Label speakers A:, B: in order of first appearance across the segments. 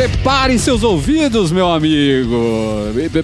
A: Prepare seus ouvidos, meu amigo.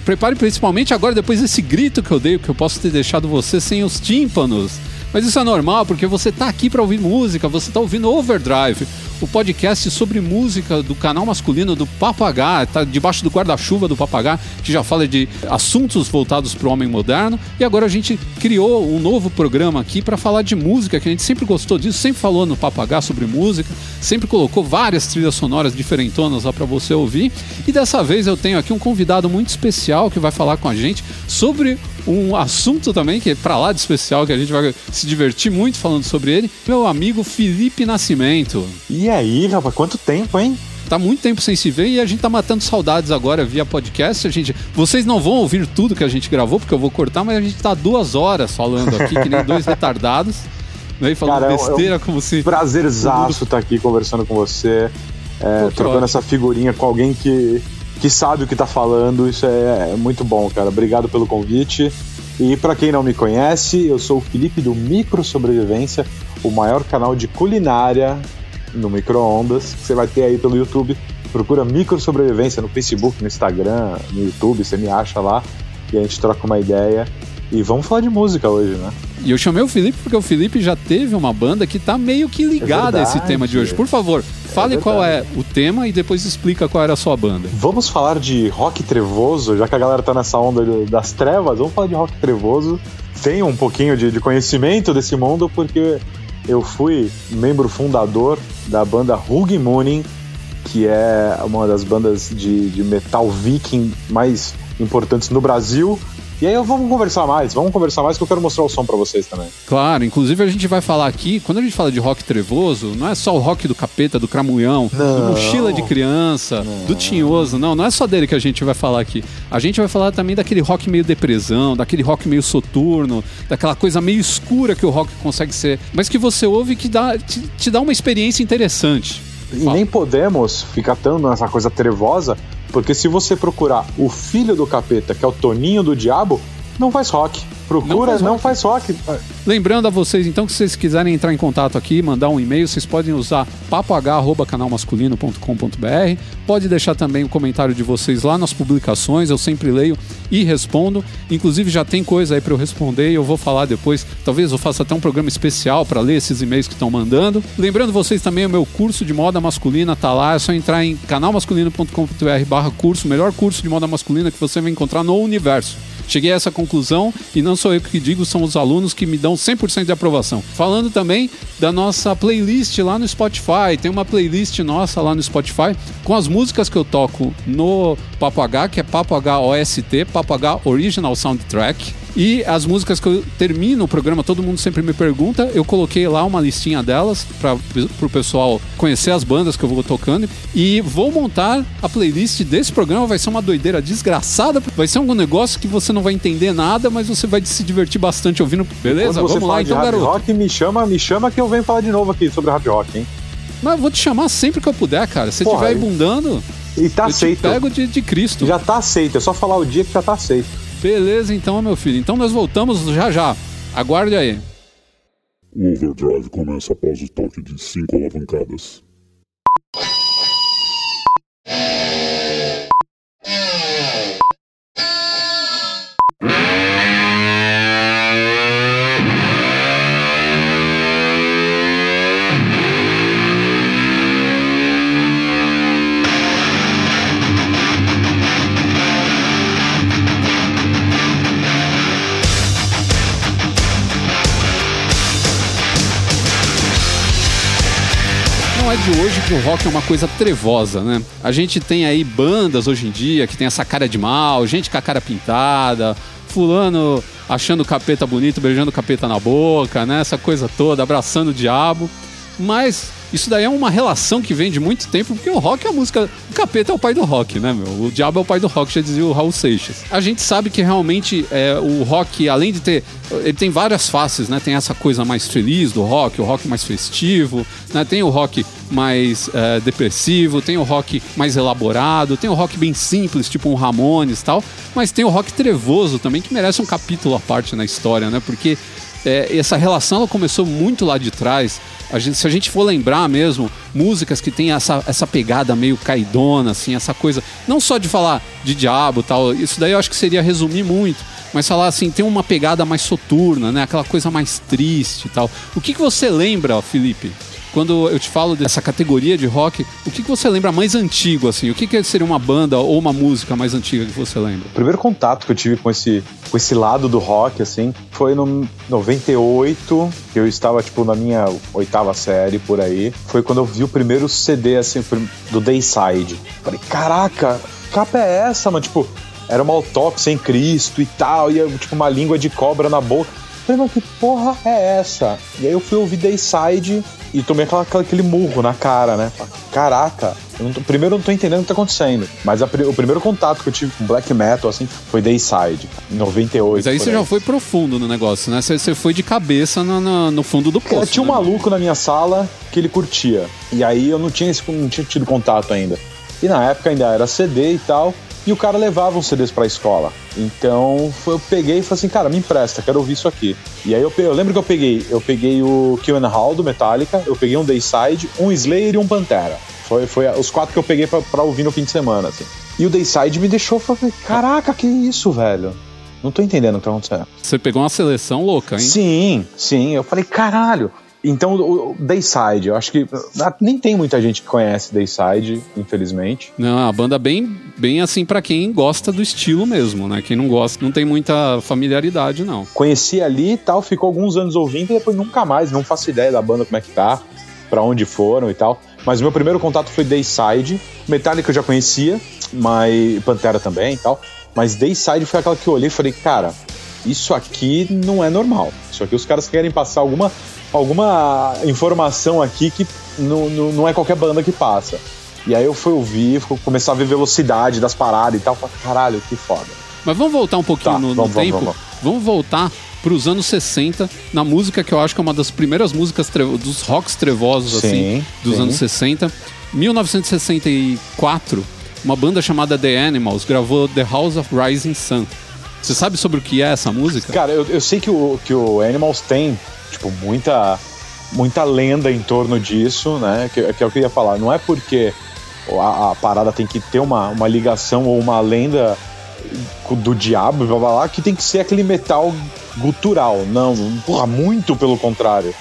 A: Prepare principalmente agora, depois desse grito que eu dei, que eu posso ter deixado você sem os tímpanos. Mas isso é normal, porque você está aqui para ouvir música, você está ouvindo Overdrive, o podcast sobre música do canal masculino do Papagá, está debaixo do guarda-chuva do Papagá, que já fala de assuntos voltados para o homem moderno. E agora a gente criou um novo programa aqui para falar de música, que a gente sempre gostou disso, sempre falou no Papagá sobre música, sempre colocou várias trilhas sonoras diferentonas lá para você ouvir. E dessa vez eu tenho aqui um convidado muito especial que vai falar com a gente sobre um assunto também que é para lá de especial, que a gente vai se divertir muito falando sobre ele, meu amigo Felipe Nascimento.
B: E aí, rapaz, quanto tempo, hein?
A: tá muito tempo sem se ver e a gente tá matando saudades agora via podcast. A gente, vocês não vão ouvir tudo que a gente gravou, porque eu vou cortar, mas a gente tá duas horas falando aqui, que nem dois retardados. Né, falando Cara, besteira é um como se.
B: Prazerzaço estar tá aqui conversando com você, é, trocando essa figurinha com alguém que que sabe o que tá falando. Isso é, é muito bom, cara. Obrigado pelo convite. E para quem não me conhece, eu sou o Felipe do Micro Sobrevivência, o maior canal de culinária no micro-ondas que você vai ter aí pelo YouTube. Procura Micro Sobrevivência no Facebook, no Instagram, no YouTube, você me acha lá e a gente troca uma ideia. E vamos falar de música hoje, né?
A: E eu chamei o Felipe porque o Felipe já teve uma banda que tá meio que ligada é a esse tema de hoje. Por favor, fale é qual é o tema e depois explica qual era a sua banda.
B: Vamos falar de rock trevoso, já que a galera tá nessa onda das trevas, vamos falar de rock trevoso. Tenho um pouquinho de, de conhecimento desse mundo porque eu fui membro fundador da banda Hug Mooning, que é uma das bandas de, de metal viking mais importantes no Brasil e aí vamos conversar mais, vamos conversar mais que eu quero mostrar o som para vocês também.
A: Claro, inclusive a gente vai falar aqui, quando a gente fala de rock trevoso, não é só o rock do capeta, do cramulhão, não, do mochila de criança, não. do tinhoso, não, não é só dele que a gente vai falar aqui. A gente vai falar também daquele rock meio depressão, daquele rock meio soturno, daquela coisa meio escura que o rock consegue ser, mas que você ouve que dá, te, te dá uma experiência interessante.
B: E nem podemos ficar tanto nessa coisa trevosa, porque se você procurar o filho do capeta, que é o Toninho do Diabo, não faz rock. Procura, não faz, não rock. faz rock.
A: Lembrando a vocês, então, que se vocês quiserem entrar em contato aqui, mandar um e-mail, vocês podem usar papoh.canalmasculino.com.br. Pode deixar também o comentário de vocês lá nas publicações, eu sempre leio e respondo. Inclusive, já tem coisa aí para eu responder e eu vou falar depois. Talvez eu faça até um programa especial para ler esses e-mails que estão mandando. Lembrando vocês também, o meu curso de moda masculina tá lá, é só entrar em canalmasculino.com.br barra curso, melhor curso de moda masculina que você vai encontrar no universo. Cheguei a essa conclusão e não sou eu que digo, são os alunos que me dão 100% de aprovação. Falando também da nossa playlist lá no Spotify, tem uma playlist nossa lá no Spotify com as músicas que eu toco no Papo H, que é Papo H OST, Papo H Original Soundtrack. E as músicas que eu termino o programa, todo mundo sempre me pergunta. Eu coloquei lá uma listinha delas para o pessoal conhecer as bandas que eu vou tocando. E vou montar a playlist desse programa. Vai ser uma doideira desgraçada. Vai ser algum negócio que você não vai entender nada, mas você vai se divertir bastante ouvindo. Beleza?
B: Vamos lá então, garoto. Rock, me chama, me chama que eu venho falar de novo aqui sobre hard rock, hein?
A: Mas eu vou te chamar sempre que eu puder, cara. Se estiver bundando.
B: E tá eu aceito.
A: Te pego de, de Cristo.
B: Já tá aceito, é só falar o dia que já tá aceito.
A: Beleza, então, meu filho. Então nós voltamos já já. Aguarde aí.
C: O overdrive começa após o toque de cinco alavancadas.
A: Que o rock é uma coisa trevosa, né? A gente tem aí bandas hoje em dia que tem essa cara de mal, gente com a cara pintada, fulano achando o capeta bonito, beijando o capeta na boca, né? Essa coisa toda, abraçando o diabo. Mas isso daí é uma relação que vem de muito tempo, porque o rock é a música. O capeta é o pai do rock, né, meu? O diabo é o pai do rock, já dizia o Raul Seixas. A gente sabe que realmente é, o rock, além de ter. Ele tem várias faces, né? Tem essa coisa mais feliz do rock, o rock mais festivo, né? Tem o rock mais é, depressivo, tem o rock mais elaborado, tem o rock bem simples, tipo um Ramones e tal, mas tem o rock trevoso também, que merece um capítulo à parte na história, né? Porque é, essa relação ela começou muito lá de trás. A gente, se a gente for lembrar mesmo, músicas que tem essa, essa pegada meio caidona, assim, essa coisa. Não só de falar de diabo tal, isso daí eu acho que seria resumir muito. Mas falar assim, tem uma pegada mais soturna, né? Aquela coisa mais triste tal. O que, que você lembra, Felipe? Quando eu te falo dessa categoria de rock, o que, que você lembra mais antigo, assim? O que, que seria uma banda ou uma música mais antiga que você lembra?
B: O primeiro contato que eu tive com esse, com esse lado do rock, assim, foi no 98, que eu estava, tipo, na minha oitava série, por aí. Foi quando eu vi o primeiro CD, assim, do Dayside. Falei, caraca, capa é essa, mano? Tipo, era uma autópsia sem Cristo e tal, e tipo uma língua de cobra na boca. Falei, mas que porra é essa? E aí eu fui ouvir Dayside e tomei aquela, aquele murro na cara, né? Caraca, eu tô, primeiro eu não tô entendendo o que tá acontecendo. Mas a, o primeiro contato que eu tive com black metal, assim, foi Dayside, em 98. Mas
A: aí você aí. já foi profundo no negócio, né? Você, você foi de cabeça no, no, no fundo do poço.
B: tinha um
A: né?
B: maluco na minha sala que ele curtia. E aí eu não tinha, esse, não tinha tido contato ainda. E na época ainda era CD e tal e o cara levava os CDs pra escola. Então eu peguei e falei assim, cara, me empresta, quero ouvir isso aqui. E aí eu, eu lembro que eu peguei, eu peguei o Kill and Hall do Metallica, eu peguei um Dayside, um Slayer e um Pantera. Foi, foi os quatro que eu peguei pra, pra ouvir no fim de semana, assim. E o Dayside me deixou, falei, caraca, que isso, velho? Não tô entendendo o que tá acontecendo.
A: Você pegou uma seleção louca, hein?
B: Sim, sim. Eu falei, caralho. Então, o Dayside, eu acho que ah, nem tem muita gente que conhece Dayside, infelizmente.
A: Não, a banda bem, bem assim para quem gosta do estilo mesmo, né? Quem não gosta, não tem muita familiaridade, não.
B: Conheci ali e tal, ficou alguns anos ouvindo e depois nunca mais, não faço ideia da banda como é que tá, para onde foram e tal. Mas o meu primeiro contato foi Dayside. Metallica eu já conhecia, mas Pantera também e tal. Mas Dayside foi aquela que eu olhei e falei, cara, isso aqui não é normal. Isso aqui os caras querem passar alguma alguma informação aqui que não, não, não é qualquer banda que passa. E aí eu fui ouvir, começar a ver velocidade das paradas e tal. Falei, caralho, que foda.
A: Mas vamos voltar um pouquinho tá, no, no vamos, tempo? Vamos, vamos. vamos voltar para os anos 60, na música que eu acho que é uma das primeiras músicas dos rocks trevosos, sim, assim, dos sim. anos 60. 1964, uma banda chamada The Animals gravou The House of Rising Sun. Você sabe sobre o que é essa música?
B: Cara, eu, eu sei que o, que o Animals tem tipo, muita, muita lenda em torno disso, né? Que, que é eu ia falar. Não é porque a, a, parada tem que ter uma, uma ligação ou uma lenda do diabo, blá, blá, blá, que tem que ser aquele metal gutural. Não, porra, muito pelo contrário.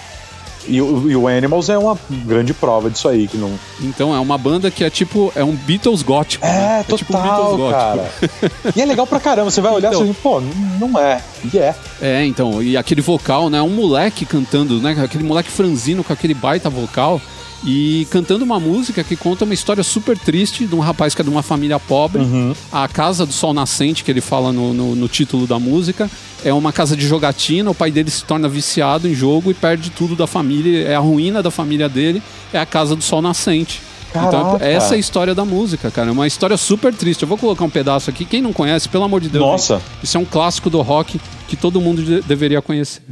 B: E, o, e o Animals é uma grande prova disso aí, que não...
A: Então, é uma banda que é tipo, é um Beatles gótico.
B: É,
A: né?
B: total, é tipo um Beatles gótico. cara. e é legal pra caramba, você vai olhar então, e assim, pô, não é. E é.
A: É, então, e aquele vocal, né, um moleque cantando, né, aquele moleque franzino com aquele baita vocal e cantando uma música que conta uma história super triste de um rapaz que é de uma família pobre. Uhum. A Casa do Sol Nascente, que ele fala no, no, no, título da música, é uma casa de jogatina. O pai dele se torna viciado em jogo e perde tudo da família. É a ruína da família dele, é a Casa do Sol Nascente. Então, Caraca. Então, essa é a história da música, cara. É uma história super triste. Eu vou colocar um pedaço aqui. Quem não conhece, pelo amor de Deus.
B: Nossa.
A: Isso é um clássico do rock que todo mundo de deveria conhecer.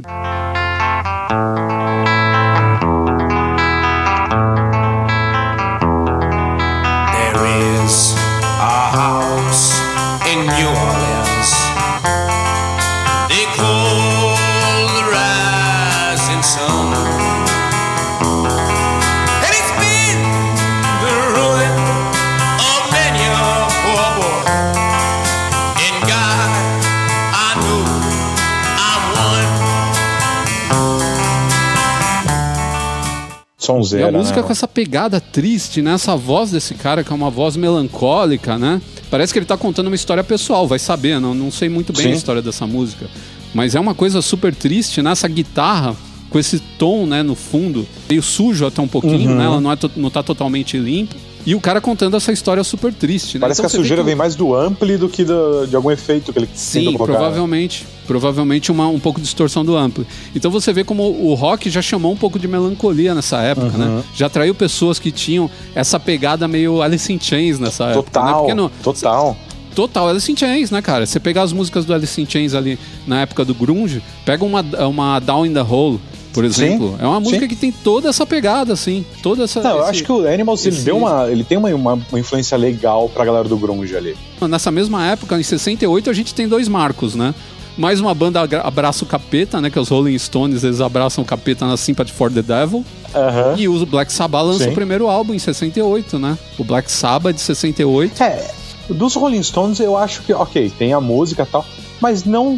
B: Sonzeira,
A: e a música
B: né?
A: com essa pegada triste, né? Essa voz desse cara, que é uma voz melancólica, né? Parece que ele tá contando uma história pessoal, vai saber, não, não sei muito bem Sim. a história dessa música. Mas é uma coisa super triste, né? Essa guitarra com esse tom, né, no fundo, meio sujo até um pouquinho, uhum. né? Ela não, é não tá totalmente limpa. E o cara contando essa história super triste, né?
B: Parece então, que a sujeira que... vem mais do ampli do que do, de algum efeito que ele
A: Sim, provavelmente. Provavelmente uma, um pouco de distorção do ampli. Então você vê como o rock já chamou um pouco de melancolia nessa época, né? uhum. né? Já atraiu pessoas que tinham essa pegada meio Alice in Chains nessa
B: total,
A: época.
B: Né? Total,
A: Total Alice in Chains, né, cara? Você pegar as músicas do Alice in Chains ali na época do grunge, pega uma, uma Down in the Hole, por exemplo. Sim, é uma música sim. que tem toda essa pegada, assim. Toda essa.
B: Não, esse, eu acho que o Animals esse... ele deu uma. Ele tem uma, uma, influência legal pra galera do Grunge ali.
A: Nessa mesma época, em 68, a gente tem dois marcos, né? Mais uma banda abraça o capeta, né? Que é os Rolling Stones, eles abraçam o capeta na Sympathy for the Devil.
B: Aham.
A: E o Black Sabbath lança
B: Sim.
A: o primeiro álbum em 68, né? O Black Sabbath de 68.
B: É, dos Rolling Stones eu acho que, ok, tem a música e tal, mas não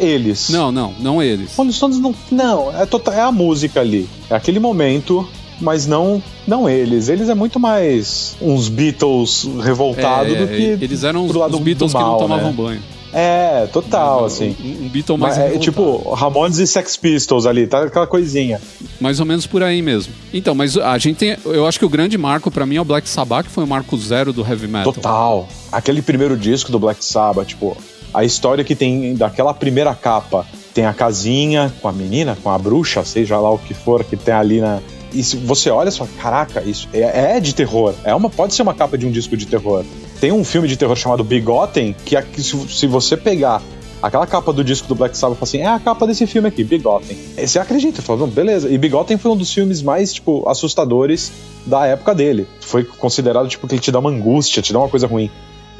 B: eles.
A: Não, não, não eles.
B: Rolling Stones não. Não, é, total, é a música ali. É aquele momento, mas não não eles. Eles é muito mais uns Beatles revoltados
A: É,
B: do que.
A: eles eram os,
B: lado
A: os Beatles
B: mal,
A: que não tomavam
B: né?
A: banho.
B: É, total, assim.
A: Um, um Beatle mais
B: Mas é,
A: revoltado.
B: tipo, Ramones e Sex Pistols ali, tá aquela coisinha.
A: Mais ou menos por aí mesmo. Então, mas a gente tem. Eu acho que o grande marco pra mim é o Black Sabbath, que foi o marco zero do heavy metal.
B: Total. Aquele primeiro disco do Black Sabbath, tipo, a história que tem daquela primeira capa. Tem a casinha com a menina, com a bruxa, seja lá o que for que tem ali na. E se você olha só, caraca, isso é, é de terror. É uma, pode ser uma capa de um disco de terror. Tem um filme de terror chamado Bigotten, que, aqui, se, se você pegar aquela capa do disco do Black Sabbath assim, é a capa desse filme aqui, Bigotten. E Você acredita, "Não, beleza. E Bigotten foi um dos filmes mais, tipo, assustadores da época dele. Foi considerado, tipo, que ele te dá uma angústia, te dá uma coisa ruim,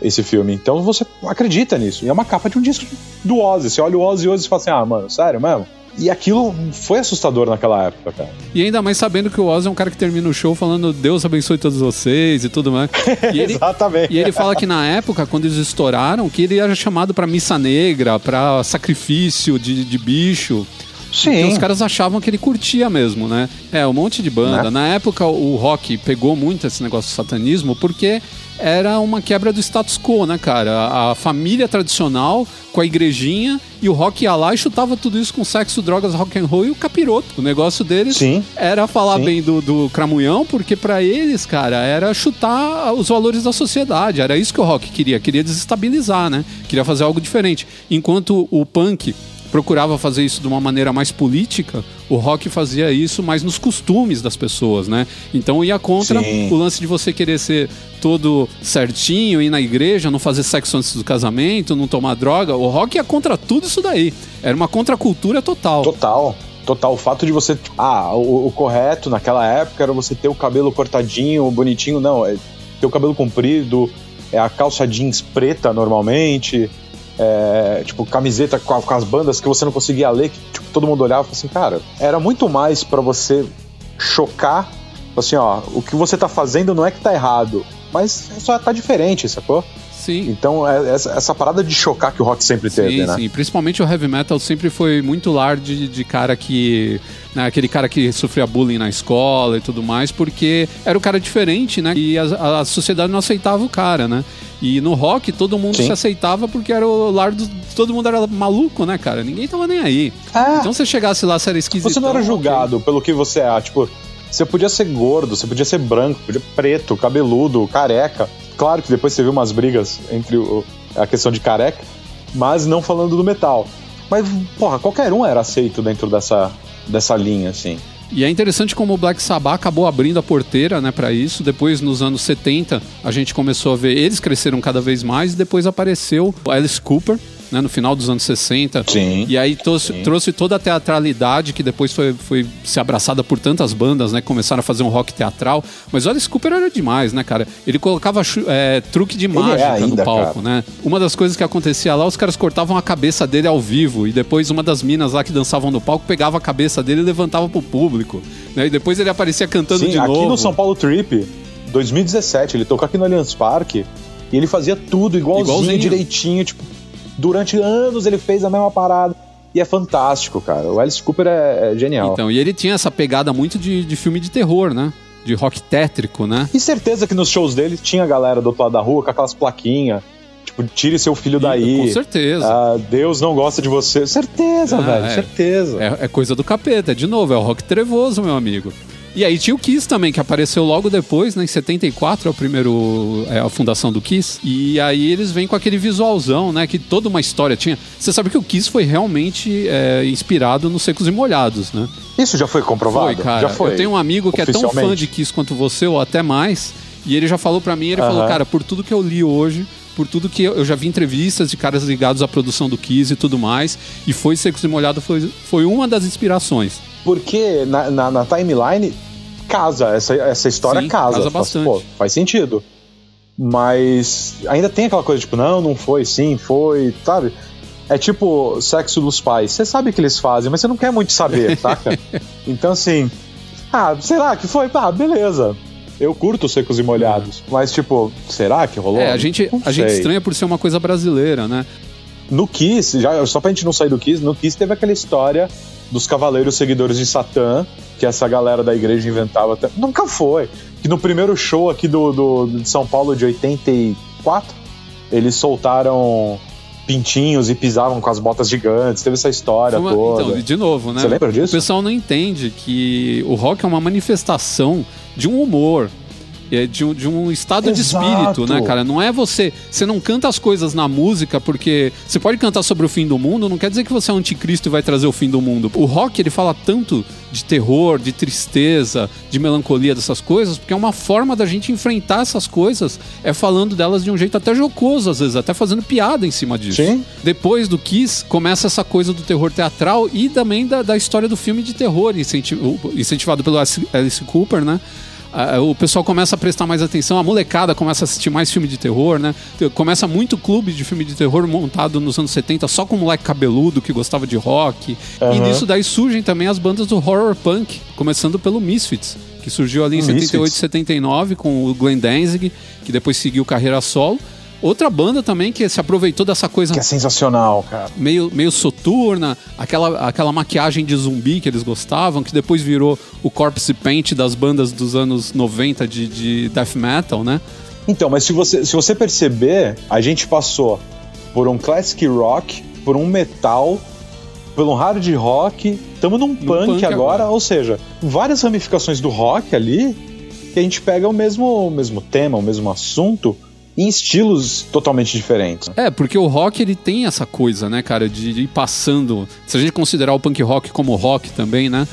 B: esse filme. Então você acredita nisso. E é uma capa de um disco do Ozzy. Você olha o Ozzy hoje e fala assim, ah, mano, sério mesmo? E aquilo foi assustador naquela época, cara.
A: E ainda mais sabendo que o Ozzy é um cara que termina o show falando Deus abençoe todos vocês e tudo mais. E ele,
B: Exatamente.
A: e ele fala que na época, quando eles estouraram, que ele era chamado pra missa negra, pra sacrifício de, de bicho. Porque
B: Sim.
A: os caras achavam que ele curtia mesmo, né? É, um monte de banda.
B: Né?
A: Na época, o rock pegou muito esse negócio do satanismo porque era uma quebra do status quo, né, cara? A família tradicional com a igrejinha e o rock ia lá e chutava tudo isso com sexo, drogas, rock and roll e o capiroto. O negócio deles
B: Sim.
A: era falar
B: Sim.
A: bem do, do cramunhão, porque pra eles, cara, era chutar os valores da sociedade. Era isso que o rock queria, queria desestabilizar, né? Queria fazer algo diferente. Enquanto o punk procurava fazer isso de uma maneira mais política, o rock fazia isso mais nos costumes das pessoas, né? Então ia contra
B: Sim.
A: o lance de você querer ser todo certinho, ir na igreja, não fazer sexo antes do casamento, não tomar droga. O rock ia contra tudo isso daí. Era uma contracultura total.
B: Total. Total. O fato de você. Ah, o, o correto naquela época era você ter o cabelo cortadinho, bonitinho. Não, é ter o cabelo comprido, é a calça jeans preta normalmente. É, tipo, camiseta com, com as bandas que você não conseguia ler, que tipo, todo mundo olhava e falava assim, cara, era muito mais pra você chocar, assim, ó, o que você tá fazendo não é que tá errado, mas só tá diferente, sacou?
A: Sim.
B: Então, é essa, essa parada de chocar que o rock sempre teve,
A: Sim,
B: né?
A: sim. Principalmente o heavy metal sempre foi muito lar de, de cara que. Né, aquele cara que sofria bullying na escola e tudo mais, porque era o cara diferente, né? E a, a sociedade não aceitava o cara, né? E no rock todo mundo
B: Sim.
A: se aceitava porque era o lar do. Todo mundo era maluco, né, cara? Ninguém tava nem aí.
B: É.
A: Então se chegasse lá, você era esquisito.
B: Você não era julgado pelo que você é. Tipo, você podia ser gordo, você podia ser branco, podia preto, cabeludo, careca. Claro que depois você viu umas brigas entre o- a questão de careca, mas não falando do metal. Mas, porra, qualquer um era aceito dentro dessa, dessa linha, assim.
A: E é interessante como o Black Sabbath acabou abrindo a porteira, né, para isso. Depois, nos anos 70, a gente começou a ver eles cresceram cada vez mais e depois apareceu o Alice Cooper, né, no final dos anos 60.
B: Sim.
A: E aí trouxe,
B: Sim.
A: trouxe toda a teatralidade que depois foi, foi ser abraçada por tantas bandas, né? Começaram a fazer um rock teatral. Mas o Alice Cooper era demais, né, cara? Ele colocava é, truque de
B: é
A: mágica no
B: ainda,
A: palco,
B: cara.
A: né? Uma das coisas que acontecia lá, os caras cortavam a cabeça dele ao vivo. E depois uma das minas lá que dançavam no palco pegava a cabeça dele e levantava pro público. Né? E depois ele aparecia cantando
B: Sim,
A: de
B: aqui
A: novo.
B: no São Paulo Trip, 2017, ele tocou aqui no Allianz Parque e ele fazia tudo igualzinho,
A: Igualzinho.
B: direitinho. Tipo, durante anos ele fez a mesma parada. E é fantástico, cara. O Alice Cooper é, é genial.
A: Então, e ele tinha essa pegada muito de, de filme de terror, né? De rock tétrico, né?
B: E certeza que nos shows dele tinha a galera do outro lado da rua com aquelas plaquinhas. Tipo, tire seu filho daí.
A: Com certeza.
B: Ah, Deus não gosta de você. Certeza,
A: Ah,
B: velho.
A: é.
B: Certeza.
A: É, é coisa do capeta, de novo, é o rock trevoso, meu amigo. E aí tinha o Kiss também, que apareceu logo depois, né? Em 74 é o primeiro. É a fundação do Kiss. E aí eles vêm com aquele visualzão, né? Que toda uma história tinha. Você sabe que o Kiss foi realmente é, inspirado nos secos e molhados, né?
B: Isso já foi comprovado?
A: Foi, cara.
B: Já foi.
A: Eu tenho um amigo que é tão fã de Kiss quanto você, ou até mais, e ele já falou pra mim, ele
B: Aham.
A: falou, cara, por tudo que eu li hoje, por tudo que eu, eu já vi entrevistas de caras ligados à produção do Kiss e tudo mais, e foi Secos e Molhado foi, foi uma das inspirações.
B: Porque na, na, na timeline casa, essa, essa história
A: Sim,
B: casa.
A: casa
B: Faz-
A: bastante.
B: pô, faz sentido. Mas ainda tem aquela coisa, tipo, não, não foi, sim, foi, sabe? é tipo sexo dos pais. Você sabe que eles fazem, mas você não quer muito saber, saca? então, assim, ah, será que foi? Ah, beleza. Eu curto secos e molhados. Mas, tipo, será que rolou?
A: É, a gente, a gente estranha por ser uma coisa brasileira, né?
B: No Kiss, já, só pra gente não sair do Kiss, no Kiss teve aquela história dos cavaleiros seguidores de Satã, que essa galera da igreja inventava até. Nunca foi. Que no primeiro show aqui do, do, de São Paulo de 84, eles soltaram pintinhos e pisavam com as botas gigantes. Teve essa história uma, toda. Então,
A: de novo, né?
B: Você lembra disso?
A: O pessoal não entende que o rock é uma manifestação de um humor, é de um, de um estado Exato. de espírito, né, cara? Não é você. Você não canta as coisas na música porque. Você pode cantar sobre o fim do mundo, não quer dizer que você é um anticristo e vai trazer o fim do mundo. O rock, ele fala tanto de terror, de tristeza, de melancolia dessas coisas, porque é uma forma da gente enfrentar essas coisas, é falando delas de um jeito até jocoso, às vezes, até fazendo piada em cima disso.
B: Sim.
A: Depois do Kiss, começa essa coisa do terror teatral e também da, da história do filme de terror, incentivado pelo Alice Cooper, né? O pessoal começa a prestar mais atenção, a molecada começa a assistir mais filme de terror, né? Começa muito clube de filme de terror montado nos anos 70 só com moleque cabeludo que gostava de rock. Uhum. E nisso daí surgem também as bandas do horror punk, começando pelo Misfits, que surgiu ali em Misfits. 78 e 79 com o Glenn Danzig, que depois seguiu carreira solo. Outra banda também que se aproveitou dessa coisa.
B: Que é sensacional, cara.
A: Meio, meio soturna, aquela, aquela maquiagem de zumbi que eles gostavam, que depois virou o corpse paint das bandas dos anos 90 de, de death metal, né?
B: Então, mas se você, se você perceber, a gente passou por um classic rock, por um metal, por um hard rock, estamos num punk, punk agora, agora, ou seja, várias ramificações do rock ali, que a gente pega o mesmo, o mesmo tema, o mesmo assunto, em estilos totalmente diferentes.
A: É, porque o rock ele tem essa coisa, né, cara, de ir passando. Se a gente considerar o punk rock como rock também, né?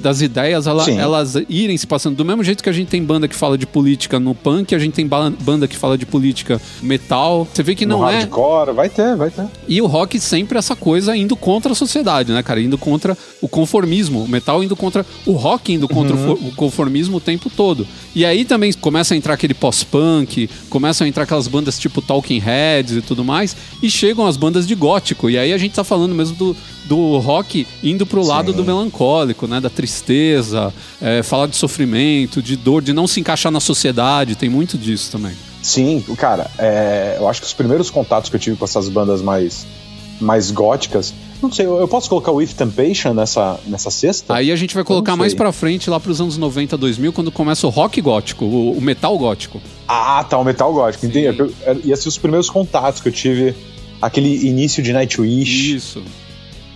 A: Das ideias ela, elas irem se passando. Do mesmo jeito que a gente tem banda que fala de política no punk, a gente tem banda que fala de política metal. Você vê que no
B: não
A: é.
B: Hardcore, vai ter, vai ter.
A: E o rock sempre essa coisa indo contra a sociedade, né, cara? Indo contra o conformismo. O metal indo contra. O rock indo contra uhum. o conformismo o tempo todo. E aí também começa a entrar aquele pós-punk, começam a entrar aquelas bandas tipo Talking Heads e tudo mais, e chegam as bandas de gótico. E aí a gente tá falando mesmo do, do rock indo pro lado Sim. do melancólico, né? Da tristeza, é, falar de sofrimento, de dor, de não se encaixar na sociedade, tem muito disso também.
B: Sim, cara, é, eu acho que os primeiros contatos que eu tive com essas bandas mais, mais góticas não sei, eu posso colocar o If Temptation nessa, nessa cesta?
A: Aí a gente vai colocar mais pra frente, lá pros anos 90, 2000, quando começa o rock gótico, o, o metal gótico.
B: Ah, tá, o metal gótico, entendi. Ia ser os primeiros contatos que eu tive, aquele início de Nightwish.
A: Isso.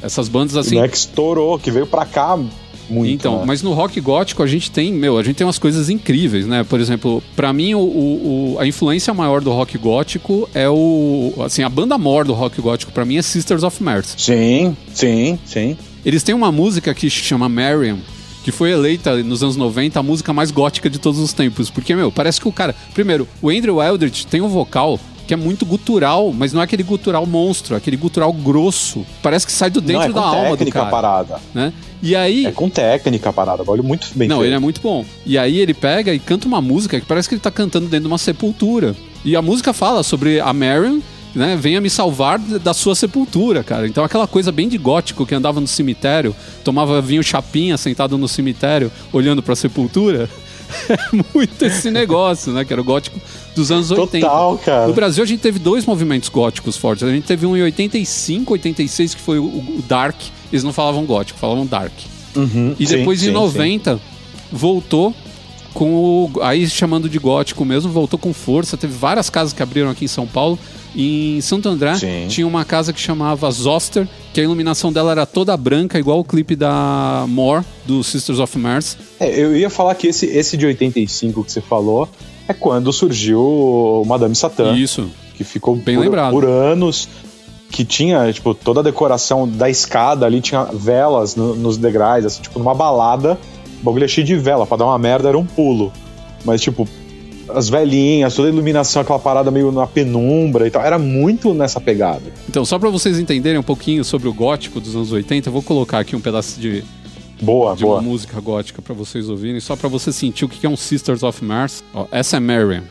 A: Essas bandas assim.
B: Né, que estourou, que veio pra cá muito.
A: Então,
B: né?
A: mas no rock gótico a gente tem, meu, a gente tem umas coisas incríveis, né? Por exemplo, para mim o, o, a influência maior do rock gótico é o, assim, a banda maior do rock gótico para mim é Sisters of Mercy.
B: Sim, sim, sim.
A: Eles têm uma música que se chama Mariam, que foi eleita nos anos 90 a música mais gótica de todos os tempos. Porque, meu, parece que o cara. Primeiro, o Andrew Eldritch tem um vocal que é muito gutural, mas não é aquele gutural monstro, é aquele gutural grosso. Parece que sai do dentro não, é da alma do cara.
B: parada.
A: Né? E aí.
B: É com técnica parada, olha muito bem.
A: Não, feito. ele é muito bom. E aí ele pega e canta uma música que parece que ele tá cantando dentro de uma sepultura. E a música fala sobre a Marion né, venha me salvar da sua sepultura, cara. Então aquela coisa bem de gótico que andava no cemitério, tomava vinho chapinha sentado no cemitério, olhando para a sepultura. é muito esse negócio, né? Que era o gótico dos anos 80.
B: Total, cara.
A: No Brasil a gente teve dois movimentos góticos fortes. A gente teve um em 85, 86, que foi o, o Dark. Eles não falavam gótico, falavam Dark.
B: Uhum,
A: e depois
B: sim,
A: em 90 sim. voltou com o. Aí chamando de gótico mesmo, voltou com força. Teve várias casas que abriram aqui em São Paulo. Em Santo André Sim. tinha uma casa que chamava Zoster, que a iluminação dela era toda branca, igual o clipe da More, do Sisters of Mars.
B: É, eu ia falar que esse, esse de 85 que você falou é quando surgiu Madame Satã.
A: Isso.
B: Que ficou bem por, lembrado. por anos. Que tinha, tipo, toda a decoração da escada ali, tinha velas no, nos degraus, assim, tipo, numa balada, bagulho é cheio de vela, pra dar uma merda era um pulo. Mas, tipo, as velhinhas, toda a iluminação, aquela parada meio na penumbra e tal. Era muito nessa pegada.
A: Então, só para vocês entenderem um pouquinho sobre o gótico dos anos 80, eu vou colocar aqui um pedaço de,
B: boa,
A: de
B: boa.
A: uma música gótica para vocês ouvirem, só para você sentir o que é um Sisters of Mars. Ó, essa é Marion.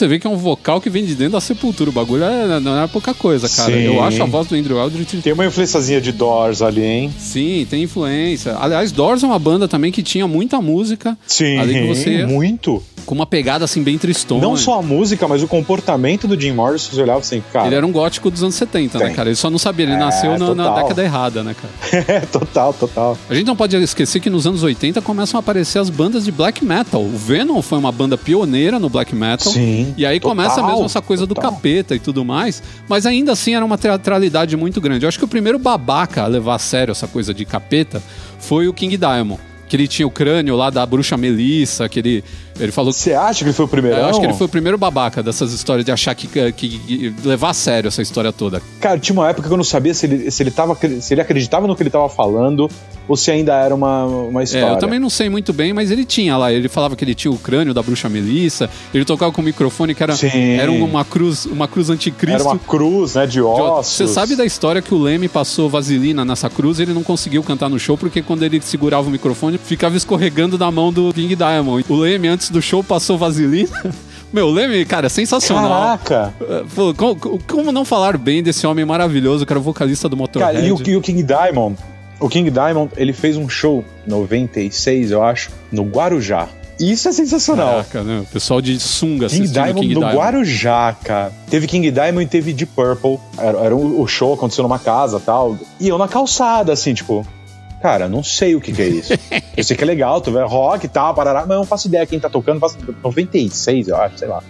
A: Você vê que é um vocal que vem de dentro da sepultura. O bagulho é, não é pouca coisa, cara.
B: Sim.
A: Eu acho a voz do Andrew Eldritch.
B: Tem uma influenciazinha de Doors ali, hein?
A: Sim, tem influência. Aliás, Doors é uma banda também que tinha muita música.
B: Sim,
A: você
B: muito.
A: Com uma pegada assim bem tristona.
B: Não só a música, mas o comportamento do Jim Morrison, você olhava assim, cara.
A: Ele era um gótico dos anos 70, né, cara? Ele só não sabia, ele
B: É,
A: nasceu na, na década errada, né, cara?
B: É, total, total.
A: A gente não pode esquecer que nos anos 80 começam a aparecer as bandas de black metal. O Venom foi uma banda pioneira no black metal.
B: Sim,
A: E aí
B: total,
A: começa mesmo essa coisa do
B: total.
A: capeta e tudo mais. Mas ainda assim era uma teatralidade muito grande. Eu acho que o primeiro babaca a levar a sério essa coisa de capeta foi o King Diamond. Que ele tinha o crânio lá da bruxa Melissa, que ele, ele falou
B: Você acha que ele foi o primeiro?
A: eu acho que ele foi o primeiro babaca dessas histórias de achar que, que- que levar a sério essa história toda.
B: Cara, tinha uma época que eu não sabia se ele, se ele, tava, se ele acreditava no que ele tava falando ou se ainda era uma, uma
A: É,
B: história.
A: eu também não sei muito bem, mas ele tinha lá. Ele falava que ele tinha o crânio da bruxa Melissa. Ele tocava com o microfone que era,
B: Sim.
A: era uma cruz, uma cruz anticristo.
B: Era uma cruz, né, de
A: De-
B: ossos.
A: Você sabe da história que o Leme passou vaselina nessa cruz e ele não conseguiu cantar no show porque quando ele segurava o microfone ficava escorregando da mão do King Diamond. O Leme, antes do show, passou vaselina. Meu, Leme, cara, é sensacional.
B: Caraca!
A: É, pô, co- co- como não falar bem desse homem maravilhoso, que era o vocalista do Motorhead?
B: Cara, e o, e o King Diamond? O King Diamond, ele fez um show, 96, eu acho, no Guarujá. Isso é sensacional.
A: Caraca, né? O pessoal de sunga
B: King Diamond
A: King
B: no
A: Diamond.
B: Guarujá, cara. Teve King Diamond e teve Deep Purple. Era, era o o show aconteceu numa casa e tal. E eu na calçada, assim, tipo. Cara, não sei o que, que é isso. eu sei que é legal, tu vê rock e tal, parará, mas eu não faço ideia quem tá tocando. Faço 96, eu acho, sei lá.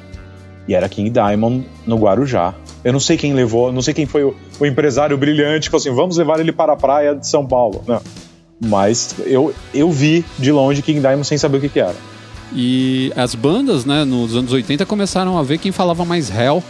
B: E era King Diamond no Guarujá. Eu não sei quem levou, não sei quem foi o, o empresário brilhante, tipo assim, vamos levar ele para a praia de São Paulo. Não. Mas eu, eu vi de longe King Diamond sem saber o que, que era.
A: E as bandas, né, nos anos 80 começaram a ver quem falava mais hell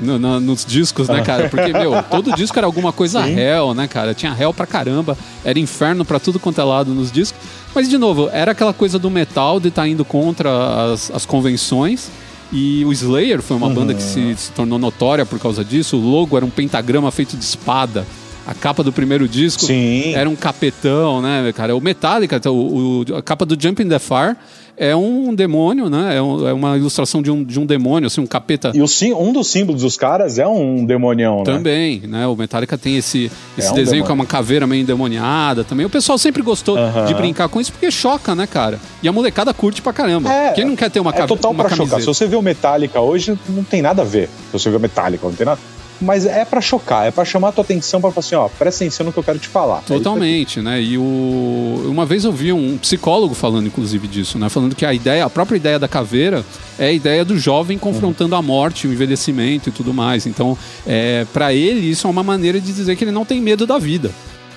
A: no- na- nos discos, né, cara? Porque, meu, todo disco era alguma coisa
B: Sim.
A: hell, né, cara? Tinha hell pra caramba, era inferno pra tudo quanto é lado nos discos. Mas, de novo, era aquela coisa do metal de estar indo contra as, as convenções. E o Slayer foi uma banda que se, se tornou notória por causa disso. O logo era um pentagrama feito de espada. A capa do primeiro disco
B: Sim.
A: era um capetão, né, cara? O Metallica, o, o- a capa do Jumping the Fire é um demônio, né? É, um- é uma ilustração de um, de um demônio, assim, um capeta.
B: E o, sim- um dos símbolos dos caras é um demonião, né?
A: Também, né? O Metallica tem esse, esse
B: um
A: desenho
B: demônio.
A: que é uma caveira meio endemoniada também. O pessoal sempre gostou
B: Aham.
A: de brincar com isso porque choca, né, cara? E a molecada curte pra caramba.
B: É,
A: Quem não quer ter uma,
B: É
A: cave-
B: total
A: uma
B: pra chocar.
A: camiseta?
B: Se você vê o Metallica hoje, não tem nada a ver. Se você vê o Metallica, não tem nada. Mas é pra chocar, é pra chamar a tua atenção pra falar assim, ó, presta atenção no que eu quero te falar. É
A: Totalmente, né? E o... uma vez eu vi um psicólogo falando, inclusive, disso, né? Falando que a ideia, a própria ideia da caveira é a ideia do jovem confrontando a morte, o envelhecimento e tudo mais. Então, é, para ele, isso é uma maneira de dizer que ele não tem medo da vida.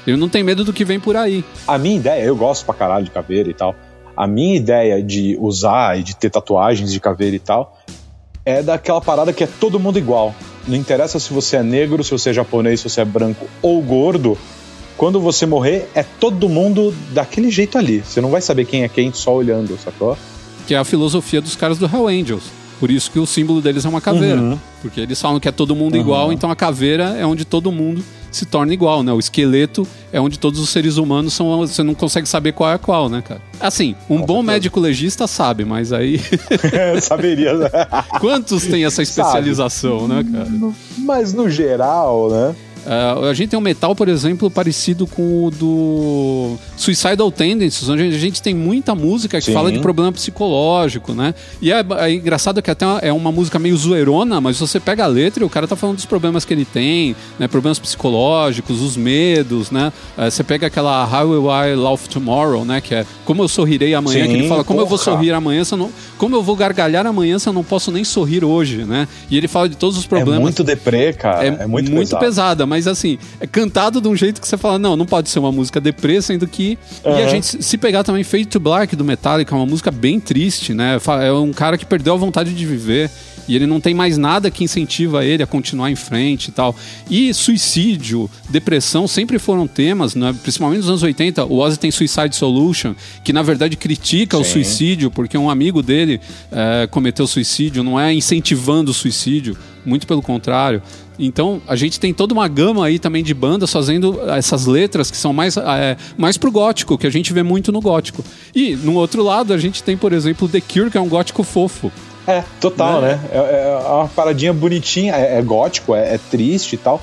A: Ele não tem medo do que vem por aí.
B: A minha ideia, eu gosto pra caralho de caveira e tal. A minha ideia de usar e de ter tatuagens de caveira e tal é daquela parada que é todo mundo igual. Não interessa se você é negro, se você é japonês, se você é branco ou gordo. Quando você morrer, é todo mundo daquele jeito ali. Você não vai saber quem é quem só olhando, sacou?
A: Que é a filosofia dos caras do Hell Angels. Por isso que o símbolo deles é uma caveira.
B: Uhum.
A: Porque eles falam que é todo mundo igual, então a caveira é onde todo mundo se torna igual, né? O esqueleto é onde todos os seres humanos são. Você não consegue saber qual é qual, né, cara? Assim, um bom médico legista sabe, mas aí.
B: Saberia. né?
A: Quantos tem essa especialização, né, cara?
B: Mas no geral, né?
A: Ah, a gente tem um metal, por exemplo, parecido com o do Suicidal Tendencies, onde a gente tem muita música que
B: Sim.
A: fala de problema psicológico, né? E é, é engraçado que até é uma música meio zoeirona, mas você pega a letra e o cara tá falando dos problemas que ele tem, né? Problemas psicológicos, os medos, né? Ah, você pega aquela How Will I Laugh Tomorrow, né? Que é Como Eu Sorrirei Amanhã,
B: Sim,
A: que ele fala Como eu vou
B: porra.
A: sorrir amanhã, se eu não... Como eu vou gargalhar amanhã se eu não posso nem sorrir hoje, né? E ele fala de todos os problemas
B: É muito deprê, cara. É, muito, pesado.
A: pesada, mas assim, é cantado de um jeito que você fala, não, não pode ser uma música deprê, sendo que. E a
B: Aham.
A: gente, se pegar também Fade to Black do Metallica, é uma música bem triste, né? É um cara que perdeu a vontade de viver. E ele não tem mais nada que incentiva ele a continuar em frente e tal. E suicídio, depressão sempre foram temas, né? principalmente nos anos 80. O Ozzy tem Suicide Solution, que na verdade critica o
B: Sim.
A: suicídio, porque um amigo dele eh, cometeu suicídio, não é incentivando o suicídio, muito pelo contrário. Então, a gente tem toda uma gama aí também de bandas fazendo essas letras que são mais, é, mais pro gótico, que a gente vê muito no gótico. E, no outro lado, a gente tem, por exemplo, The Cure, que é um gótico fofo.
B: É, total, né? né? É, é, uma paradinha bonitinha, é, é gótico, é, é, triste e tal,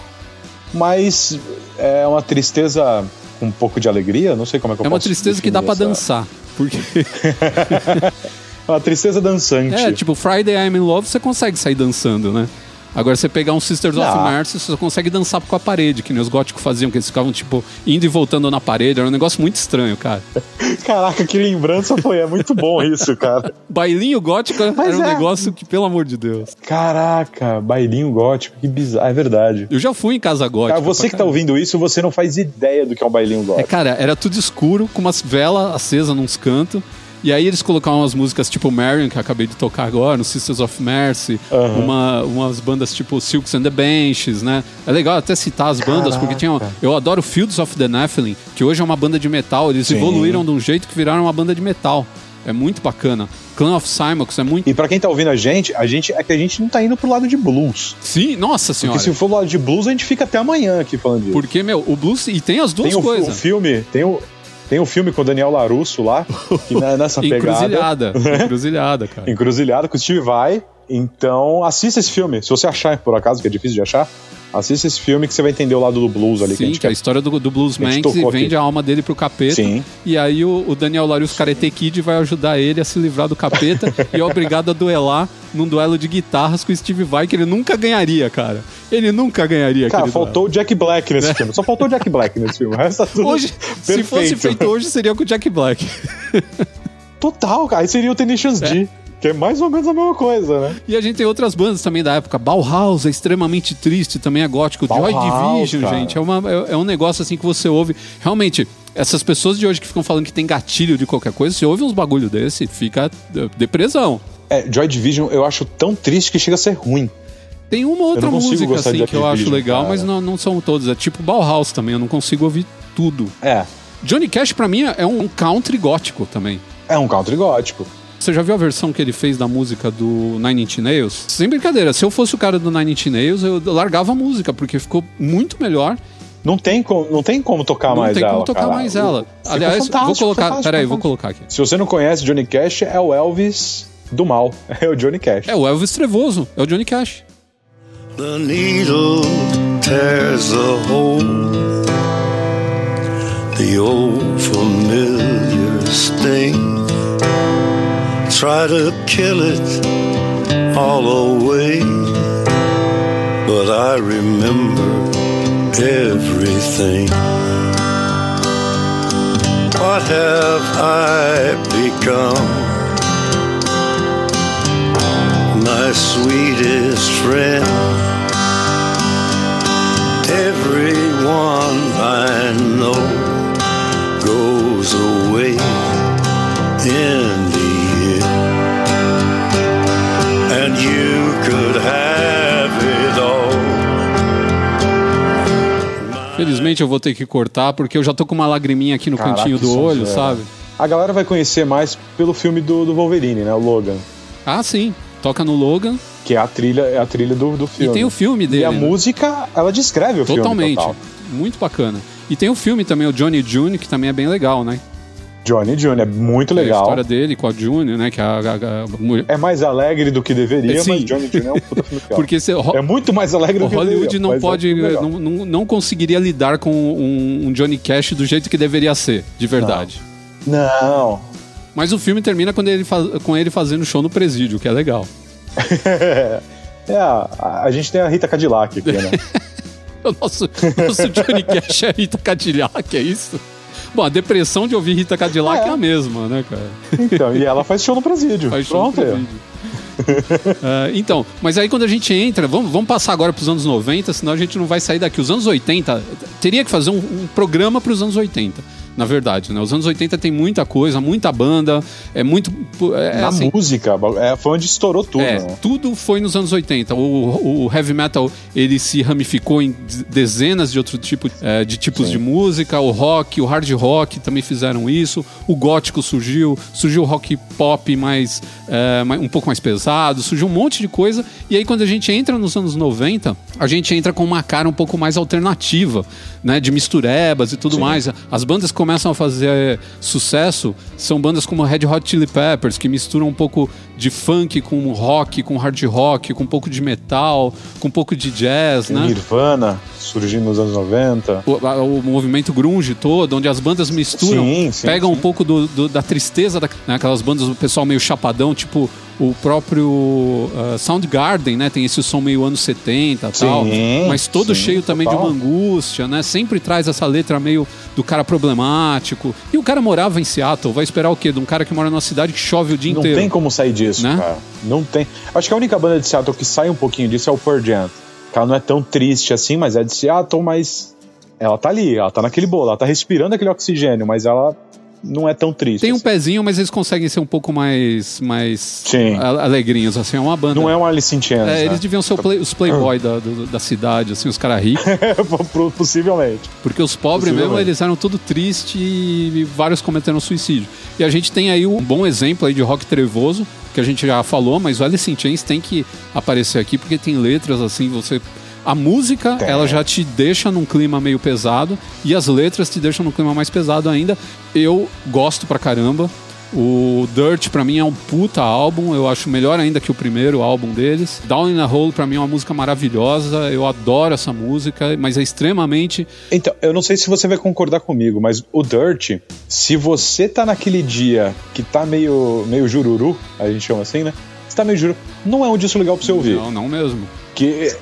B: mas é uma tristeza com um pouco de alegria, não sei como é que eu
A: É uma tristeza que dá para dançar, porque...
B: uma tristeza dançante.
A: É, tipo, Friday I'm in Love você consegue sair dançando, né? Agora, você pegar um Sisters of Mercy, você só consegue dançar com a parede, que nem os góticos faziam, que eles ficavam, tipo, indo e voltando na parede. Era um negócio muito estranho, cara.
B: Caraca, que lembrança foi. É muito bom isso, cara.
A: bailinho gótico Mas era um é. negócio que, pelo amor de Deus.
B: Caraca, bailinho gótico, que bizarro. É verdade.
A: Eu já fui em casa gótica.
B: Cara, você que tá ouvindo isso, você não faz ideia do que é um bailinho gótico. É,
A: cara, era tudo escuro, com umas velas acesas nos cantos. E aí eles colocaram umas músicas tipo Marion, que acabei de tocar agora, no Sisters of Mercy, uhum. uma, umas bandas tipo Silks and the Benches, né? É legal até citar as bandas, Caraca. porque tinha. Eu adoro Fields of the Nephilim, que hoje é uma banda de metal. Eles Sim. evoluíram de um jeito que viraram uma banda de metal. É muito bacana. Clan of Simox é muito.
B: E para quem tá ouvindo a gente, a gente é que a gente não tá indo pro lado de blues.
A: Sim, nossa senhora.
B: Porque se for pro lado de blues, a gente fica até amanhã aqui falando disso.
A: Porque, meu, o blues. E tem as duas
B: tem
A: coisas.
B: O, o filme, tem o, tem um filme com o Daniel Larusso lá, que nessa
A: pegada. Encruzilhada. Encruzilhada, cara.
B: Encruzilhada com o Steve Vai. Então, assista esse filme. Se você achar, por acaso, que é difícil de achar, Assista esse filme que você vai entender o lado do blues ali.
A: Sim, que, que é a história do, do bluesman que, que vende a alma dele pro capeta. Sim. E aí o, o Daniel Larius Karate Kid vai ajudar ele a se livrar do capeta e é obrigado a duelar num duelo de guitarras com o Steve Vai, que ele nunca ganharia, cara. Ele nunca ganharia.
B: Cara, faltou duelo. o Jack Black nesse é. filme. Só faltou o Jack Black nesse filme. O resto tá tudo
A: hoje, Se fosse feito hoje, seria com o Jack Black.
B: Total, cara. Aí seria o Tenacious é. D. Que é mais ou menos a mesma coisa, né?
A: E a gente tem outras bandas também da época. Bauhaus é extremamente triste, também é gótico. Bauhaus, Joy Division, cara. gente, é, uma, é, é um negócio assim que você ouve. Realmente, essas pessoas de hoje que ficam falando que tem gatilho de qualquer coisa, você ouve uns bagulho desse, fica eh, depressão.
B: É, Joy Division eu acho tão triste que chega a ser ruim.
A: Tem uma outra música assim que eu acho legal, cara. mas não, não são todas. É tipo Bauhaus também, eu não consigo ouvir tudo.
B: É.
A: Johnny Cash para mim é um country gótico também.
B: É um country gótico.
A: Você já viu a versão que ele fez da música do Nine Inch Nails? Sem brincadeira, se eu fosse o cara do Nine Inch Nails, eu largava a música, porque ficou muito melhor.
B: Não tem, como, não tem como tocar
A: não
B: mais ela.
A: Não tem como tocar
B: cara.
A: mais ela. Aliás, vou colocar. Peraí, vou colocar aqui.
B: Se você não conhece Johnny Cash, é o Elvis do mal. É o Johnny Cash.
A: É o Elvis Trevoso. É o Johnny Cash. The needle tears the hole. The old familiar sting. try to kill it all away. But I remember everything. What have I become? My sweetest friend. Everyone I know goes away in Felizmente eu vou ter que cortar porque eu já tô com uma lagriminha aqui no Caraca, cantinho do olho, sabe?
B: A galera vai conhecer mais pelo filme do, do Wolverine, né? O Logan.
A: Ah, sim. Toca no Logan.
B: Que é a trilha, é a trilha do, do filme.
A: E tem o filme dele.
B: E a né? música, ela descreve o
A: Totalmente.
B: filme. Totalmente.
A: Muito bacana. E tem o filme também, o Johnny June, que também é bem legal, né?
B: Johnny Jr. É muito legal. É a
A: história dele com a Junior, né? Que a, a, a
B: mulher... É mais alegre do que deveria, é, mas Johnny Jr. é um puta filme legal.
A: Porque
B: é muito mais alegre do que
A: Hollywood
B: deveria,
A: não é pode, é não, não, não, conseguiria lidar com um, um, Johnny Cash do jeito que deveria ser, de verdade.
B: Não. não.
A: Mas o filme termina quando ele com ele fazendo show no presídio, que é legal.
B: é, a, a gente tem a Rita Cadillac aqui, né?
A: o nosso, nosso Johnny Cash é Rita Cadillac, é isso? Bom, a depressão de ouvir Rita Cadillac é, é a mesma, né, cara?
B: Então, e ela faz show no presídio. Faz show Pronto, no presídio.
A: uh, então, mas aí quando a gente entra, vamos, vamos passar agora para os anos 90, senão a gente não vai sair daqui. Os anos 80, teria que fazer um, um programa para os anos 80 na verdade, né? Os anos 80 tem muita coisa, muita banda, é muito... É,
B: na
A: assim,
B: música, é, foi onde estourou tudo,
A: é,
B: né?
A: tudo foi nos anos 80. O, o, heavy metal, ele se ramificou em dezenas de outros tipo, é, de tipos Sim. de música, o rock, o hard rock também fizeram isso, o gótico surgiu, surgiu o rock pop mais, é, um pouco mais pesado, surgiu um monte de coisa, e aí quando a gente entra nos anos 90, a gente entra com uma cara um pouco mais alternativa, né? De misturebas e tudo Sim. mais. As bandas começam começam a fazer sucesso são bandas como Red Hot Chili Peppers, que misturam um pouco de funk com rock, com hard rock, com um pouco de metal, com um pouco de jazz, né?
B: Nirvana, surgindo nos anos 90.
A: O, o, movimento grunge todo, onde as bandas misturam, sim, sim, pegam sim. um pouco do, do, da tristeza, da, né, aquelas bandas do pessoal meio chapadão, tipo o próprio uh, Soundgarden, né? Tem esse som meio anos 70 e tal. Mas todo sim, cheio também total. de uma angústia, né? Sempre traz essa letra meio do cara problemático. E o cara morava em Seattle, vai esperar o quê? De um cara que mora numa cidade que chove o dia
B: Não
A: inteiro.
B: Não tem como sair disso, né? cara. Não tem. Acho que a única banda de Seattle que sai um pouquinho disso é o Pearl Jam. Ela não é tão triste assim, mas é de Seattle, mas ela tá ali, ela tá naquele bolo, ela tá respirando aquele oxigênio, mas ela não é tão triste.
A: Tem um assim. pezinho, mas eles conseguem ser um pouco mais, mais Sim. alegrinhos, assim, é uma banda.
B: Não é um Alice in Chains,
A: é,
B: né?
A: Eles deviam ser play, os playboy da, do, da cidade, assim, os caras ricos.
B: Possivelmente.
A: Porque os pobres mesmo, eles eram tudo triste e vários cometeram suicídio. E a gente tem aí um bom exemplo aí de rock trevoso, que a gente já falou, mas o Alice in Chains tem que aparecer aqui, porque tem letras, assim, você a música, ela já te deixa num clima meio pesado e as letras te deixam num clima mais pesado ainda. Eu gosto pra caramba. O Dirt para mim é um puta álbum, eu acho melhor ainda que o primeiro álbum deles. Down in a Hole para mim é uma música maravilhosa, eu adoro essa música, mas é extremamente
B: Então, eu não sei se você vai concordar comigo, mas o Dirt, se você tá naquele dia que tá meio meio jururu, a gente chama assim, né? Você tá meio jururu, não é um disco legal para você ouvir.
A: Não, não mesmo.
B: Que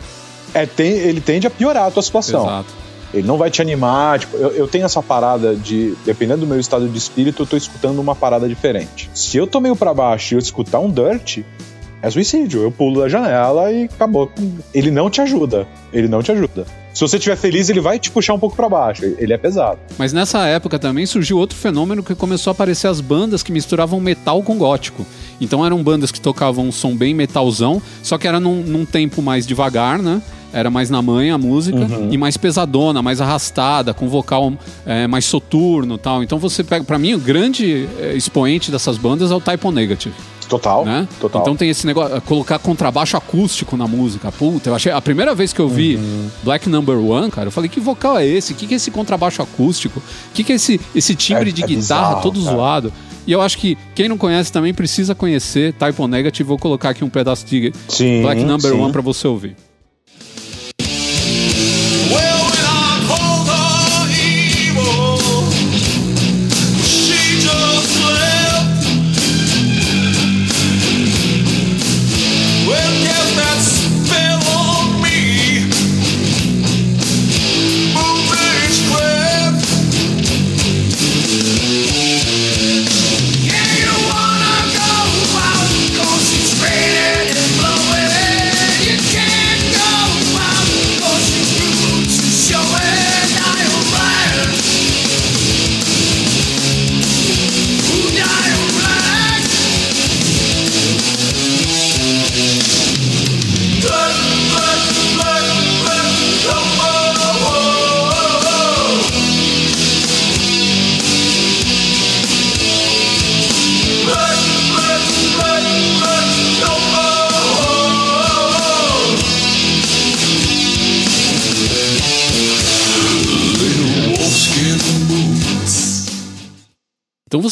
B: é, tem, ele tende a piorar a tua situação.
A: Exato.
B: Ele não vai te animar. Tipo, eu, eu, tenho essa parada de, dependendo do meu estado de espírito, eu tô escutando uma parada diferente. Se eu tô meio pra baixo e eu escutar um Dirt, é suicídio. Eu pulo da janela e acabou. Ele não te ajuda. Ele não te ajuda. Se você estiver feliz, ele vai te puxar um pouco para baixo. Ele é pesado.
A: Mas nessa época também surgiu outro fenômeno que começou a aparecer as bandas que misturavam metal com gótico. Então eram bandas que tocavam um som bem metalzão, só que era num, num tempo mais devagar, né? era mais na manha a música uhum. e mais pesadona, mais arrastada, com vocal é, mais soturno tal. Então você pega, para mim, o grande é, expoente dessas bandas é o Type O Negative.
B: Total,
A: né?
B: total.
A: Então tem esse negócio, colocar contrabaixo acústico na música. Puta, eu achei. A primeira vez que eu vi uhum. Black Number One, cara, eu falei, que vocal é esse? O que, que é esse contrabaixo acústico? O que, que é esse, esse timbre é, de é guitarra bizarro, todo cara. zoado? E eu acho que quem não conhece também precisa conhecer Type O Negative. Vou colocar aqui um pedaço de sim, Black Number sim. One para você ouvir.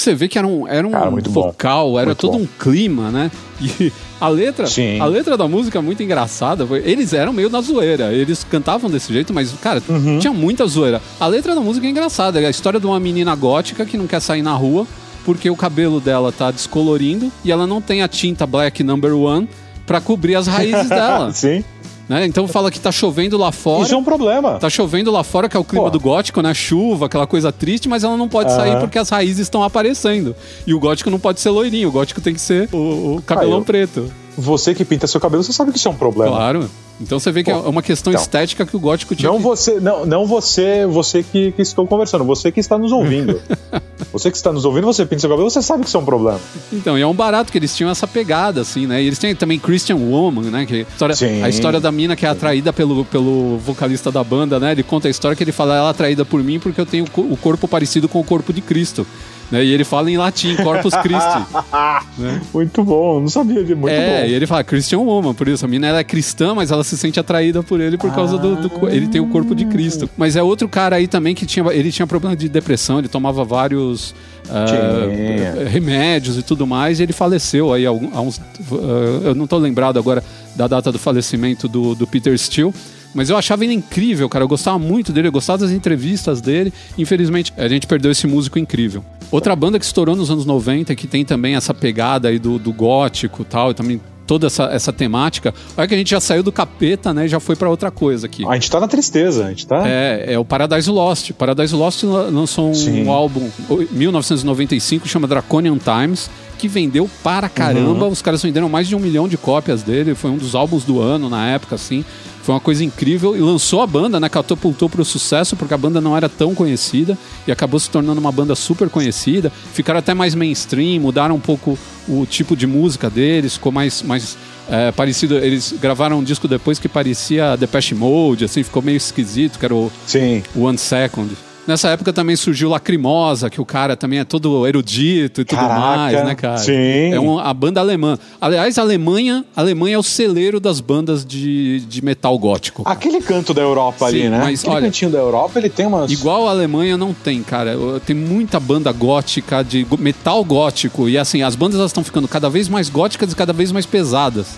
A: Você vê que era um, era um Cara, vocal, bom. era muito todo bom. um clima, né? E a letra, Sim. a letra da música é muito engraçada. Eles eram meio na zoeira. Eles cantavam desse jeito, mas, cara, uhum. tinha muita zoeira. A letra da música é engraçada. É a história de uma menina gótica que não quer sair na rua porque o cabelo dela tá descolorindo e ela não tem a tinta Black Number One para cobrir as raízes dela.
B: Sim.
A: Né? Então fala que tá chovendo lá fora.
B: Isso é um problema.
A: Tá chovendo lá fora, que é o clima Pô. do gótico, né? Chuva, aquela coisa triste, mas ela não pode uhum. sair porque as raízes estão aparecendo. E o gótico não pode ser loirinho, o gótico tem que ser o, o cabelão ah, eu... preto.
B: Você que pinta seu cabelo, você sabe que isso é um problema.
A: Claro. Então você vê que é Pô, é uma questão então, estética que o gótico tinha.
B: Não
A: que...
B: você, não, não você, você que, que estou conversando, você que está nos ouvindo. você que está nos ouvindo, você pinta seu cabelo, você sabe que isso é um problema.
A: Então, e é um barato que eles tinham essa pegada, assim, né? E eles têm também Christian Woman, né? Que a história, Sim. a história da mina que é atraída pelo, pelo vocalista da banda, né? Ele conta a história que ele fala, ela é atraída por mim porque eu tenho o corpo parecido com o corpo de Cristo. Né? E ele fala em latim, Corpus Christi.
B: né? Muito bom, não sabia de muito
A: é,
B: bom.
A: É, e ele fala Christian Woman, por isso. A mina ela é cristã, mas ela se sente atraída por ele por ah. causa do, do, Ele tem o corpo de Cristo. Mas é outro cara aí também que tinha. Ele tinha problema de depressão, ele tomava vários. Uh, remédios e tudo mais, e ele faleceu aí há uns. Uh, eu não estou lembrado agora da data do falecimento do, do Peter Steele, mas eu achava ele incrível, cara. Eu gostava muito dele, eu gostava das entrevistas dele. Infelizmente, a gente perdeu esse músico incrível. Outra banda que estourou nos anos 90, que tem também essa pegada aí do, do gótico e tal, e também toda essa, essa temática. Olha que a gente já saiu do capeta, né? E já foi para outra coisa aqui.
B: A gente tá na tristeza, a gente tá.
A: É, é o Paradise Lost. Paradise Lost lançou um Sim. álbum em 1995 chama Draconian Times. Que vendeu para caramba, uhum. os caras venderam mais de um milhão de cópias dele. Foi um dos álbuns do ano na época, assim. Foi uma coisa incrível e lançou a banda, né? Catapultou para o sucesso, porque a banda não era tão conhecida e acabou se tornando uma banda super conhecida. Ficaram até mais mainstream, mudaram um pouco o tipo de música deles, ficou mais, mais é, parecido. Eles gravaram um disco depois que parecia Depeche Mode, assim, ficou meio esquisito, que era o
B: Sim.
A: One Second. Nessa época também surgiu Lacrimosa, que o cara também é todo erudito e tudo Caraca, mais, né, cara?
B: Sim.
A: É um, a banda alemã. Aliás, a Alemanha, a Alemanha é o celeiro das bandas de, de metal gótico.
B: Cara. Aquele canto da Europa Sim, ali, né?
A: Mas,
B: Aquele
A: olha,
B: cantinho da Europa, ele tem umas.
A: Igual a Alemanha não tem, cara. Tem muita banda gótica, de metal gótico. E assim, as bandas estão ficando cada vez mais góticas e cada vez mais pesadas.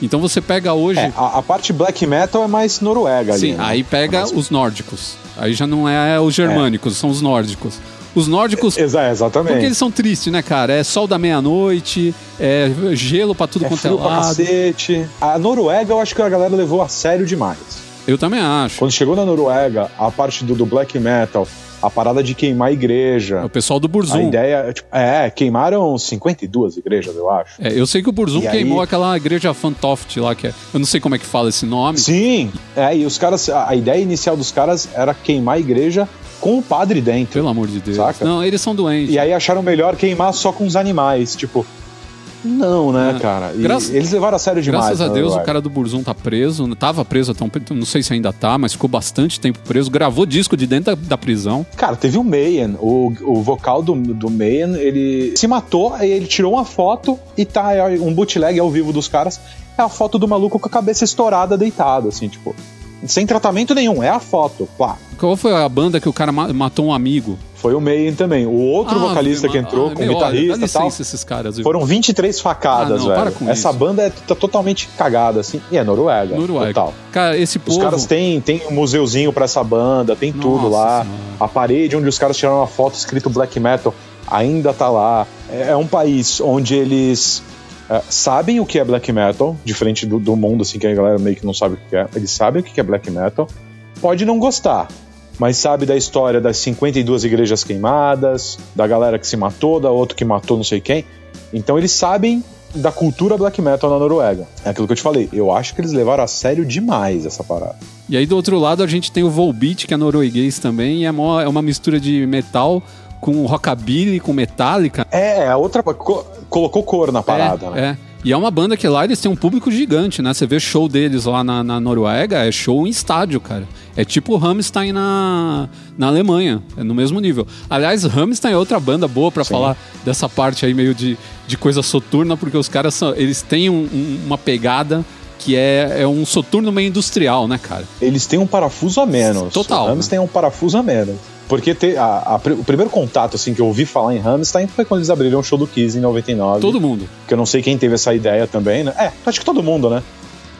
A: Então você pega hoje. É,
B: a, a, parte black metal é mais noruega
A: Sim,
B: ali. Sim,
A: né? aí pega mas... os nórdicos. Aí já não é os germânicos, é. são os nórdicos. Os nórdicos.
B: Exa exatamente.
A: Porque eles são tristes, né, cara? É sol da meia-noite, é gelo pra tudo
B: é
A: quanto
B: é lado. cacete. A Noruega eu acho que a galera levou a sério demais.
A: Eu também acho.
B: Quando chegou na Noruega, a parte do, do black metal, a parada de queimar a igreja. É
A: o pessoal do Burzum. A
B: ideia, tipo, é, queimaram 52 igrejas, eu acho.
A: É, eu sei que o Burzum e queimou aí... aquela igreja Fantoft lá, que é, eu não sei como é que fala esse nome.
B: Sim, é, e os caras, a ideia inicial dos caras era queimar a igreja com o padre dentro.
A: Pelo amor de Deus.
B: Saca?
A: Não, eles são doentes.
B: E aí acharam melhor queimar só com os animais, tipo, não, né, é. cara? eles levaram a sério demais.
A: Graças a né, Deus, o cara do Burzum tá preso. Tava preso até um, não sei se ainda tá, mas ficou bastante tempo preso. Gravou disco de dentro da, da prisão.
B: Cara, teve o Mayan, o, o vocal do, do Mayan, ele se matou, e ele tirou uma foto e tá é um bootleg ao vivo dos caras. É a foto do maluco com a cabeça estourada, deitado, assim, tipo sem tratamento nenhum, é a foto, pá.
A: Qual foi a banda que o cara matou um amigo?
B: Foi o Mayen também. O outro ah, vocalista que entrou, ah, com meu, guitarrista e tal.
A: esses caras, viu?
B: Foram 23 facadas, ah, não, velho. Essa isso. banda é tá totalmente cagada, assim. E é Noruega. Noruega. Total.
A: Cara, esse povo...
B: Os caras têm, têm um museuzinho pra essa banda, tem Nossa tudo lá. Senhora. A parede onde os caras tiraram uma foto escrito black metal ainda tá lá. É, é um país onde eles é, sabem o que é black metal, diferente do, do, mundo, assim, que a galera meio que não sabe o que é. Eles sabem o que é black metal. Pode não gostar, mas sabe da história das 52 igrejas queimadas, da galera que se matou, da outro que matou não sei quem. Então eles sabem da cultura black metal na Noruega. É aquilo que eu te falei. Eu acho que eles levaram a sério demais essa parada.
A: E aí do outro lado a gente tem o Volbeat, que é norueguês também, e é uma, é uma mistura de metal com rockabilly, com metálica.
B: É, a outra co colocou cor na parada,
A: é,
B: né?
A: É. E é uma banda que lá eles têm um público gigante, né? Você vê show deles lá na, na Noruega, é show em estádio, cara. É tipo o Rammstein na, na Alemanha, é no mesmo nível. Aliás, Rammstein é outra banda boa para falar dessa parte aí meio de, de coisa soturna, porque os caras são, eles têm um, um, uma pegada que é, é um soturno meio industrial, né, cara?
B: Eles têm um parafuso a menos.
A: Total.
B: O Rammstein é um parafuso a menos. Porque te, a, a, o primeiro contato assim que eu ouvi falar em Rammstein foi quando eles abriram o show do Kiss em 99.
A: Todo mundo.
B: Que eu não sei quem teve essa ideia também, né? É, acho que todo mundo, né?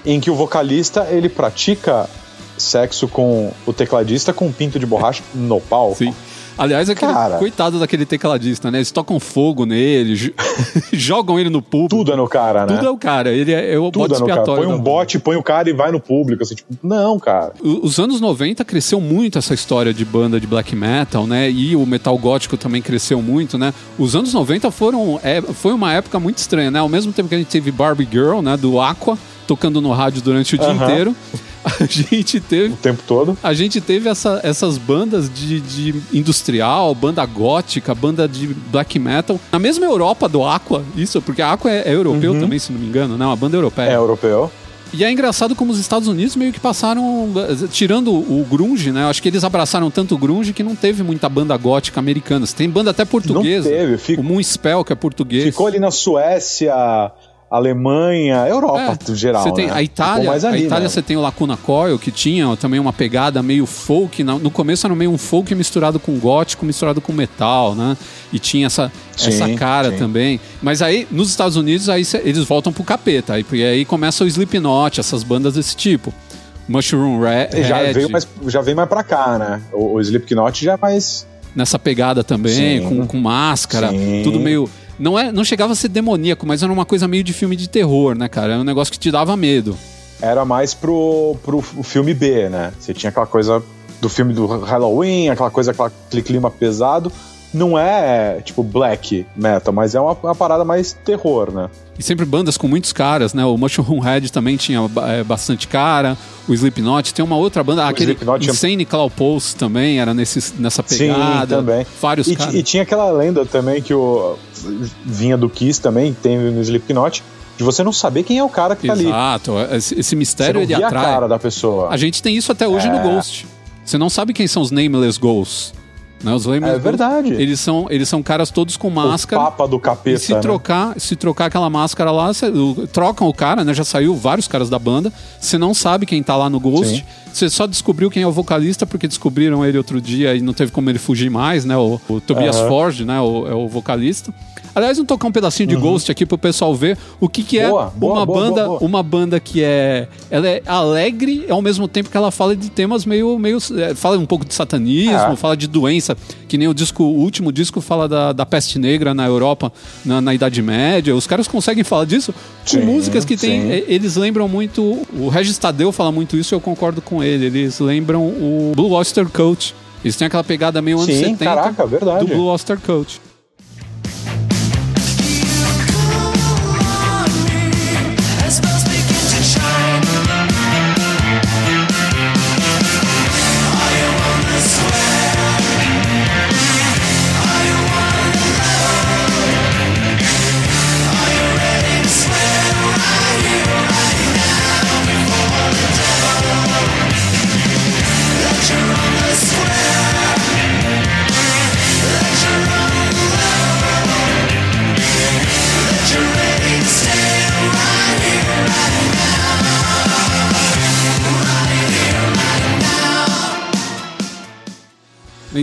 B: Em que o vocalista, ele pratica sexo com o tecladista com um pinto de borracha no palco.
A: Sim. Aliás, aquele Cara, coitado daquele tecladista, né? Eles tocam fogo nele, jogam ele no público.
B: Tudo é no cara,
A: né? Tudo é o cara. Ele é, é o
B: Tudo
A: bote é expiatório.
B: Põe um bote, põe o cara e vai no público. Assim, tipo, não, cara.
A: Os anos 90 cresceu muito essa história de banda de black metal, né? E o metal gótico também cresceu muito, né? Os anos 90 foram, é, foi uma época muito estranha, né? Ao mesmo tempo que a gente teve Barbie Girl, né? Do Aqua, tocando no rádio durante o dia inteiro. a gente teve.
B: O tempo todo.
A: A gente teve essa, essas bandas de, de, industrial, banda gótica, banda de black metal. Na mesma Europa do Aqua, isso, porque a Aqua é, é europeu uhum. também, se não me engano, né? Uma banda europeia.
B: É europeu.
A: E é engraçado como os Estados Unidos meio que passaram, tirando o grunge, né? Acho que eles abraçaram tanto o grunge que não teve muita banda gótica americana. Tem banda até portuguesa.
B: Não teve. Fico...
A: O Moonspell, que é português.
B: Ficou ali na Suécia, Alemanha, Europa é, geral.
A: Você tem
B: né?
A: a Itália, ali, a Itália você tem o Lacuna Coil, que tinha também uma pegada meio folk. No começo era meio um folk misturado com gótico, misturado com metal, né? E tinha essa, sim, essa cara sim. também. Mas aí, nos Estados Unidos, aí cê, eles voltam pro capeta. Aí, porque aí começa o Slipknot, essas bandas desse tipo. Mushroom Red.
B: Já veio mais, já vem mais pra cá, né? O, o Slipknot já é mais.
A: Nessa pegada também, com, com máscara, tudo meio não, é, não chegava a ser demoníaco, mas era uma coisa meio de filme de terror, né, cara? Era um negócio que te dava medo.
B: Era mais pro, pro filme B, né? Você tinha aquela coisa do filme do Halloween, aquela coisa, aquele clima pesado não é tipo black metal, mas é uma, uma, parada mais terror, né?
A: E sempre bandas com muitos caras, né? O Mushroom Head também tinha é, bastante cara, o Slipknot, tem uma outra banda, o aquele Slipknot Insane tinha... Cloud Pulse também era nesse, nessa pegada.
B: Sim, também.
A: Vários
B: e,
A: caras.
B: E tinha aquela lenda também que o vinha do Kiss também, tem no Slipknot, de você não saber quem é o cara que
A: Exato.
B: tá ali.
A: Exato, esse, mistério
B: você
A: ele atrai. a
B: cara da pessoa.
A: A gente tem isso até hoje é... no Ghost. Você não sabe quem são os Nameless Ghosts. Né? Os
B: é verdade.
A: Eles são, eles são caras todos com máscara.
B: O papa do capeta.
A: E se
B: né?
A: trocar, se trocar aquela máscara lá, cê, trocam o cara, né? Já saiu vários caras da banda. Você não sabe quem tá lá no Ghost. Você só descobriu quem é o vocalista porque descobriram ele outro dia e não teve como ele fugir mais, né? O, o Tobias uhum. Forge, né? O, é o vocalista. Aliás, vamos tocar um pedacinho de uhum. Ghost aqui pro pessoal ver o que, que é boa, boa, uma boa, banda, uma banda que é, ela é alegre ao mesmo tempo que ela fala de temas meio, meio é, fala um pouco de satanismo, é. fala de doença, que nem o disco, o último disco fala da, da peste negra na Europa na, na Idade Média. Os caras conseguem falar disso com sim, músicas que tem, é, eles lembram muito, o Regis Tadeu fala muito isso, eu concordo com ele. Eles lembram o Blue Oyster Cult. Eles têm aquela pegada meio anos Sim, 70
B: caraca, verdade.
A: do Blue Oyster Cult.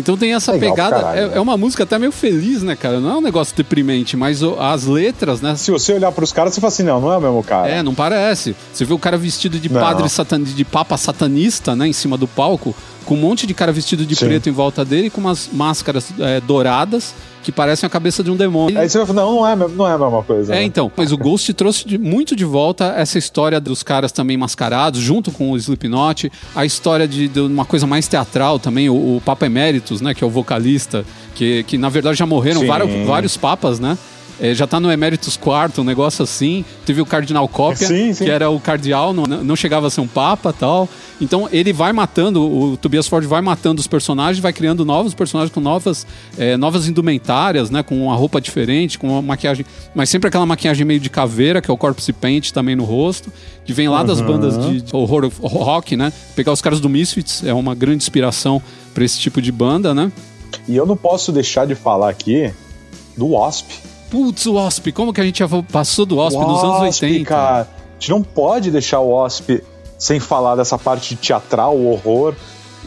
A: Então tem essa Legal, pegada. Caralho, é, né? é, uma música até meio feliz, né, cara? Não é um negócio deprimente, mas as letras, né?
B: Se você olhar pros caras, você fala assim: não, não é o mesmo cara.
A: É, não parece. Você vê o cara vestido de não. padre satan... de papa satanista, né, em cima do palco, com um monte de cara vestido de Sim. preto em volta dele, com umas máscaras é, douradas que parecem a cabeça de um demônio.
B: Aí você vai falar, não, não é, não é a mesma coisa.
A: É, né? então. Mas o Ghost trouxe de, muito de volta essa história dos caras também mascarados, junto com o Slipknot, a história de, de uma coisa mais teatral também, o, o Papa Emeritus, né, que é o vocalista, que, que na verdade já morreram vários, vários papas, né? É, já tá no Emeritus quarto, um negócio assim. Teve o Cardinal Cópia, sim, sim. que era o cardeal, não, não chegava a ser um papa tal. Então ele vai matando, o Tobias Ford vai matando os personagens, vai criando novos personagens com novas, é, novas indumentárias, né? Com uma roupa diferente, com uma maquiagem. Mas sempre aquela maquiagem meio de caveira, que é o Corpse Paint também no rosto, que vem lá uhum. das bandas de horror rock, né? Pegar os caras do Misfits é uma grande inspiração para esse tipo de banda, né?
B: E eu não posso deixar de falar aqui do Wasp.
A: Putz, o Wasp, como que a gente já passou do Wasp nos anos 80?
B: Cara, a gente não pode deixar o Wasp sem falar dessa parte teatral, o horror,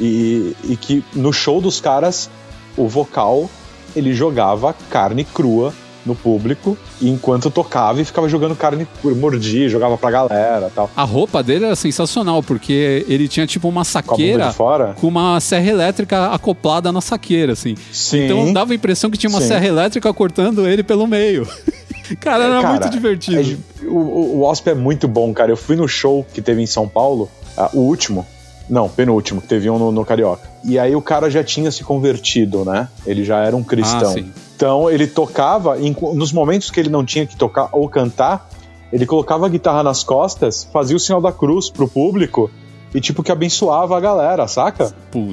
B: e, e que no show dos caras, o vocal, ele jogava carne crua no público, e enquanto tocava e ficava jogando carne, mordia, jogava pra galera tal.
A: A roupa dele era sensacional, porque ele tinha tipo uma saqueira com, com uma serra elétrica acoplada na saqueira, assim.
B: Sim.
A: Então dava a impressão que tinha uma Sim. serra elétrica cortando ele pelo meio. cara, era cara, muito divertido.
B: É, o, o Wasp é muito bom, cara. Eu fui no show que teve em São Paulo, uh, o último, não, penúltimo, que teve um no, no, Carioca. E aí o cara já tinha se convertido, né? Ele já era um cristão. Ah, então ele tocava, em, nos momentos que ele não tinha que tocar ou cantar, ele colocava a guitarra nas costas, fazia o sinal da cruz pro público e tipo que abençoava a galera, saca?
A: Pô,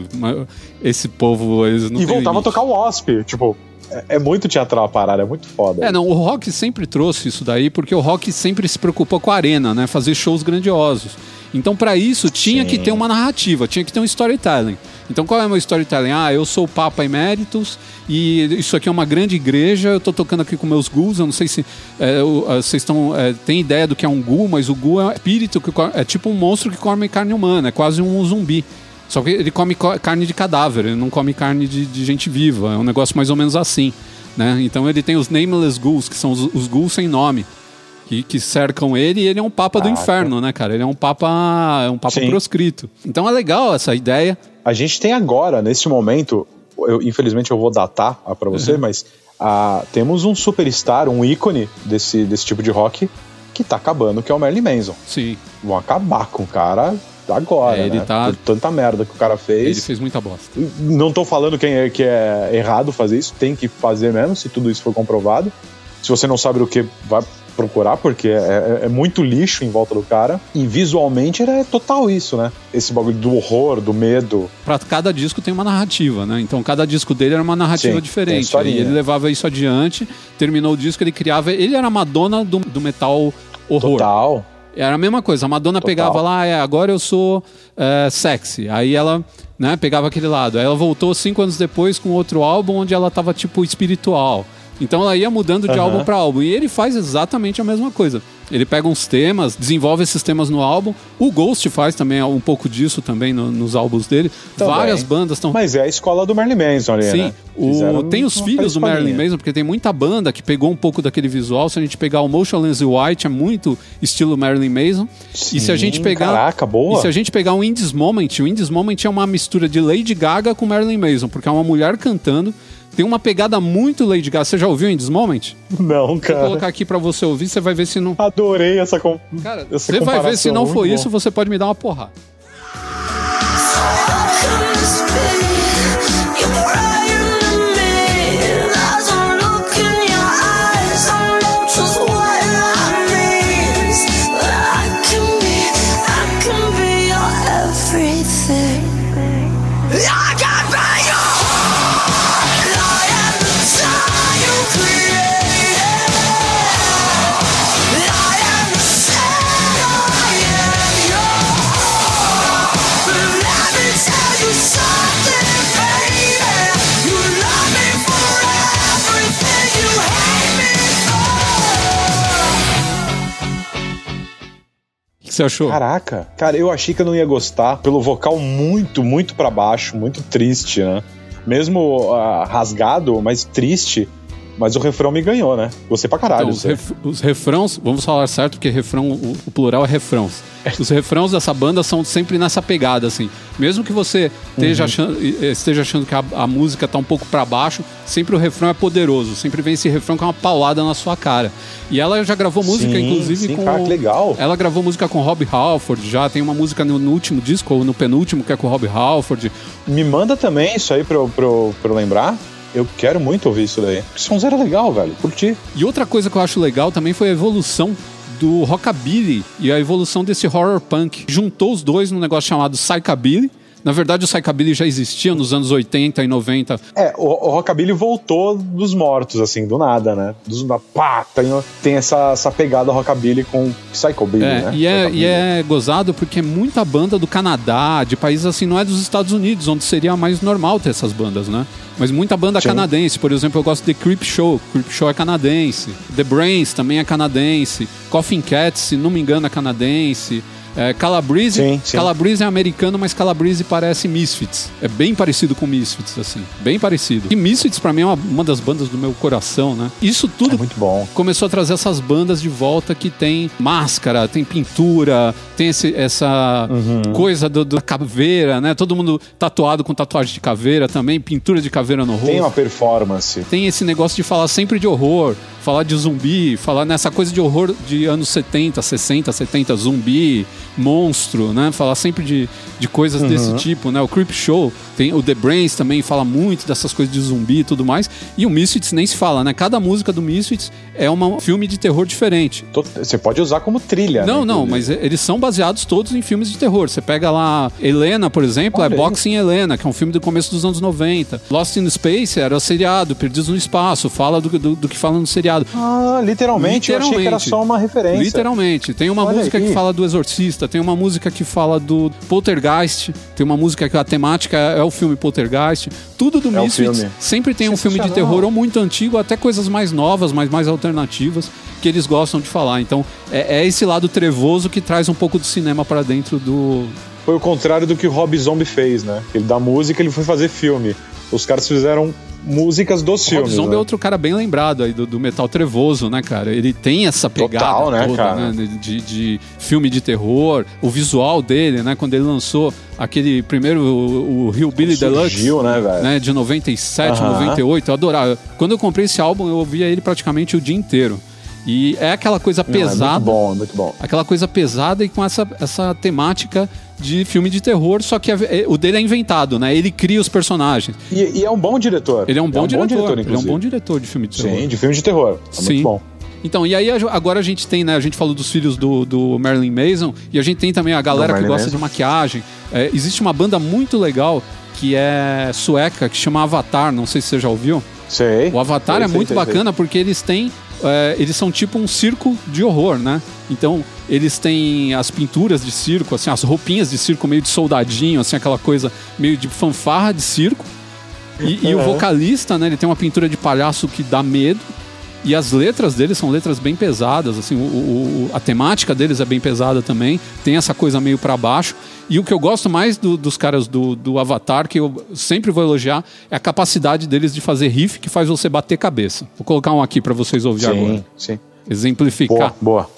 A: esse povo, eles não
B: E voltava limite. a tocar o Wasp, tipo, é, é muito teatral a parada, é muito foda.
A: É, não, o rock sempre trouxe isso daí, porque o rock sempre se preocupou com a arena, né? Fazer shows grandiosos. Então, para isso, tinha Sim. que ter uma narrativa, tinha que ter um storytelling. Então, qual é o meu storytelling? Ah, eu sou o Papa Emeritus e isso aqui é uma grande igreja. Eu tô tocando aqui com meus ghouls. Eu não sei se é, vocês estão é, têm ideia do que é um ghoul, mas o ghoul é um espírito que é tipo um monstro que come carne humana, é quase um zumbi. Só que ele come carne de cadáver, ele não come carne de, de gente viva. É um negócio mais ou menos assim. Né? Então ele tem os nameless ghouls, que são os, os ghouls sem nome que, que cercam ele e ele é um papa do inferno, né, cara? Ele é um papa, é um papa Sim. proscrito. Então é legal essa ideia.
B: A gente tem agora, nesse momento, eu, infelizmente eu vou datar para você, uhum. mas temos um superstar, um ícone desse, desse tipo de rock que tá acabando, que é o Marilyn Manson.
A: Sim.
B: Vão acabar com o cara agora, é, ele né? Tá... Por tanta merda que o cara fez.
A: Ele fez muita bosta.
B: Não tô falando quem é, que é errado fazer isso, tem que fazer mesmo, se tudo isso for comprovado. Se você não sabe o que, vai procurar, porque é, é, é, muito lixo em volta do cara. E visualmente era total isso, né? Esse bagulho do horror, do medo.
A: Pra cada disco tem uma narrativa, né? Então cada disco dele era uma narrativa Sim, diferente. E ele levava isso adiante, terminou o disco, ele criava. Ele era a Madonna do, do metal horror.
B: Total.
A: Era a mesma coisa. A Madonna Total. pegava lá, é, agora eu sou é, sexy. Aí ela né, pegava aquele lado. Aí ela voltou cinco anos depois com outro álbum onde ela tava tipo espiritual. Então ela ia mudando de uhum. álbum para álbum. E ele faz exatamente a mesma coisa. Ele pega uns temas, desenvolve esses temas no álbum. O Ghost faz também um pouco disso também no, nos álbuns dele. Também. Várias bandas estão.
B: Mas é a escola do Marilyn Manson ali,
A: Sim. Né? O... Tem os filhos do Marilyn Manson, porque tem muita banda que pegou um pouco daquele visual. Se a gente pegar o Motionless White, é muito estilo Marilyn Manson. Sim, e se a gente pegar.
B: Caraca, boa.
A: E se a gente pegar o In This Moment, o In This Moment é uma mistura de Lady Gaga com Marilyn Manson, porque é uma mulher cantando tem uma pegada muito Lady Gaga. Você já ouviu em This Moment?
B: Não, cara.
A: Vou colocar aqui para você ouvir, você vai ver se não.
B: Adorei essa, com...
A: cara, essa Você vai ver se não for isso, você pode me dar uma porrada. Você achou?
B: Caraca, cara, eu achei que eu não ia gostar pelo vocal muito, muito para baixo, muito triste, né? Mesmo uh, rasgado, mas triste. Mas o refrão me ganhou, né? Gostei pra caralho.
A: Então, os, ref, os, refrãos, vamos falar certo, porque refrão, o, o plural é refrãos. Os refrãos dessa banda são sempre nessa pegada, assim. Mesmo que você esteja, uhum. achando, esteja achando que a, a música tá um pouco para baixo, sempre o refrão é poderoso. Sempre vem esse refrão com uma paulada na sua cara. E ela já gravou música, sim, inclusive,
B: sim,
A: com.
B: Cara, que legal.
A: Ela gravou música com Rob Halford, já tem uma música no, no, último disco, ou no penúltimo, que é com Rob Halford.
B: Me manda também isso aí pra eu lembrar. Eu quero muito ouvir isso daí. Esse som era legal, velho. Curti.
A: E outra coisa que eu acho legal também foi a evolução do rockabilly e a evolução desse horror punk. Juntou os dois num negócio chamado psychabilly. Na verdade, o psychabilly já existia nos anos 80 e 90.
B: É, o, o rockabilly voltou dos mortos, assim, do nada, né? Dos, da, pá, tem, tem essa, essa pegada rockabilly com psychobilly,
A: é,
B: né?
A: E é, e é gozado porque é muita banda do Canadá, de países assim, não é dos Estados Unidos, onde seria mais normal ter essas bandas, né? Mas muita banda Sim. canadense, por exemplo, eu gosto de Creep Show. Creep Show é canadense. The Brains também é canadense. Coffin Cats, se não me engano, é canadense. É, Calabrese, sim, sim. Calabrese é americano, mas Calabrese parece Misfits. É bem parecido com Misfits, assim. Bem parecido. E Misfits, pra mim, é uma, uma das bandas do meu coração, né? Isso tudo
B: é muito bom.
A: começou a trazer essas bandas de volta que tem máscara, tem pintura, tem esse, essa uhum. coisa do, da caveira, né? Todo mundo tatuado com tatuagem de caveira também, pintura de caveira no rosto.
B: Tem uma performance.
A: Tem esse negócio de falar sempre de horror falar de zumbi, falar nessa coisa de horror de anos 70, 60, 70, zumbi, monstro, né? Falar sempre de, de coisas uhum. desse tipo, né? O Creep Show, tem o The Brains também fala muito dessas coisas de zumbi e tudo mais. E o Misfits nem se fala, né? Cada música do Misfits é um filme de terror diferente.
B: Você pode usar como trilha,
A: Não,
B: né?
A: não, mas eles são baseados todos em filmes de terror. Você pega lá Helena, por exemplo, é Olha é Boxing Helena, que é um filme do começo dos anos 90. Lost Lost in Space era seriado, Perdidos no Espaço, fala do, do, do que fala no seriado.
B: Ah, literalmente, literalmente, eu achei que era só uma referência.
A: Literalmente. Tem uma Olha música aí. que fala do Exorcista, tem uma música que fala do Poltergeist, tem uma música que a temática é, é o filme Poltergeist. Tudo do é Misfits. Sempre tem um filme de terror ou muito antigo, até coisas mais novas, mas mais alternativas, que eles gostam de falar. Então, é, é esse lado trevoso que traz um pouco do cinema para dentro do,
B: foi o contrário do que o Rob Zombie fez, né? Ele da música, ele foi fazer filme. Os caras fizeram músicas dos o filmes.
A: Rob Zombie
B: né?
A: é outro cara bem lembrado aí do, do, metal trevoso, né, cara? Ele tem essa pegada Total, né, toda, cara? Né? De, de, filme de terror, o visual dele, né? Quando ele lançou aquele primeiro, o, o Hillbilly Surgiu,
B: Deluxe, né,
A: né, de 97, uh -huh. 98, eu adorava. Quando eu comprei esse álbum, eu ouvia ele praticamente o dia inteiro. E é aquela coisa Não, pesada. É muito
B: bom, é muito bom.
A: Aquela coisa pesada e com essa, essa temática de filme de terror, só que é, o dele é inventado, né? Ele cria os personagens.
B: E, e é um bom diretor.
A: Ele é um bom, é um diretor, bom diretor ele é um bom diretor de filme de terror.
B: Sim, de filme de terror. É Sim. muito bom.
A: Então, e aí agora a gente tem, né? A gente falou dos filhos do, do Marilyn Mason e a gente tem também a galera que gosta de maquiagem. É, existe uma banda muito legal que é sueca, que chama Avatar, não sei se você já ouviu.
B: Sei.
A: O Avatar
B: sei,
A: é muito
B: sei,
A: bacana porque eles têm é, eles são tipo um circo de horror, né? Então, eles têm as pinturas de circo, assim, as roupinhas de circo meio de soldadinho, assim, aquela coisa meio de fanfarra de circo. E, e o vocalista, né, ele tem uma pintura de palhaço que dá medo. E as letras deles são letras bem pesadas, assim, o, o, a temática deles é bem pesada também, tem essa coisa meio para baixo. E o que eu gosto mais do, dos caras do, do Avatar, que eu sempre vou elogiar, é a capacidade deles de fazer riff que faz você bater cabeça. Vou colocar um aqui para vocês ouvirem agora.
B: Sim.
A: Exemplificar.
B: Boa, boa.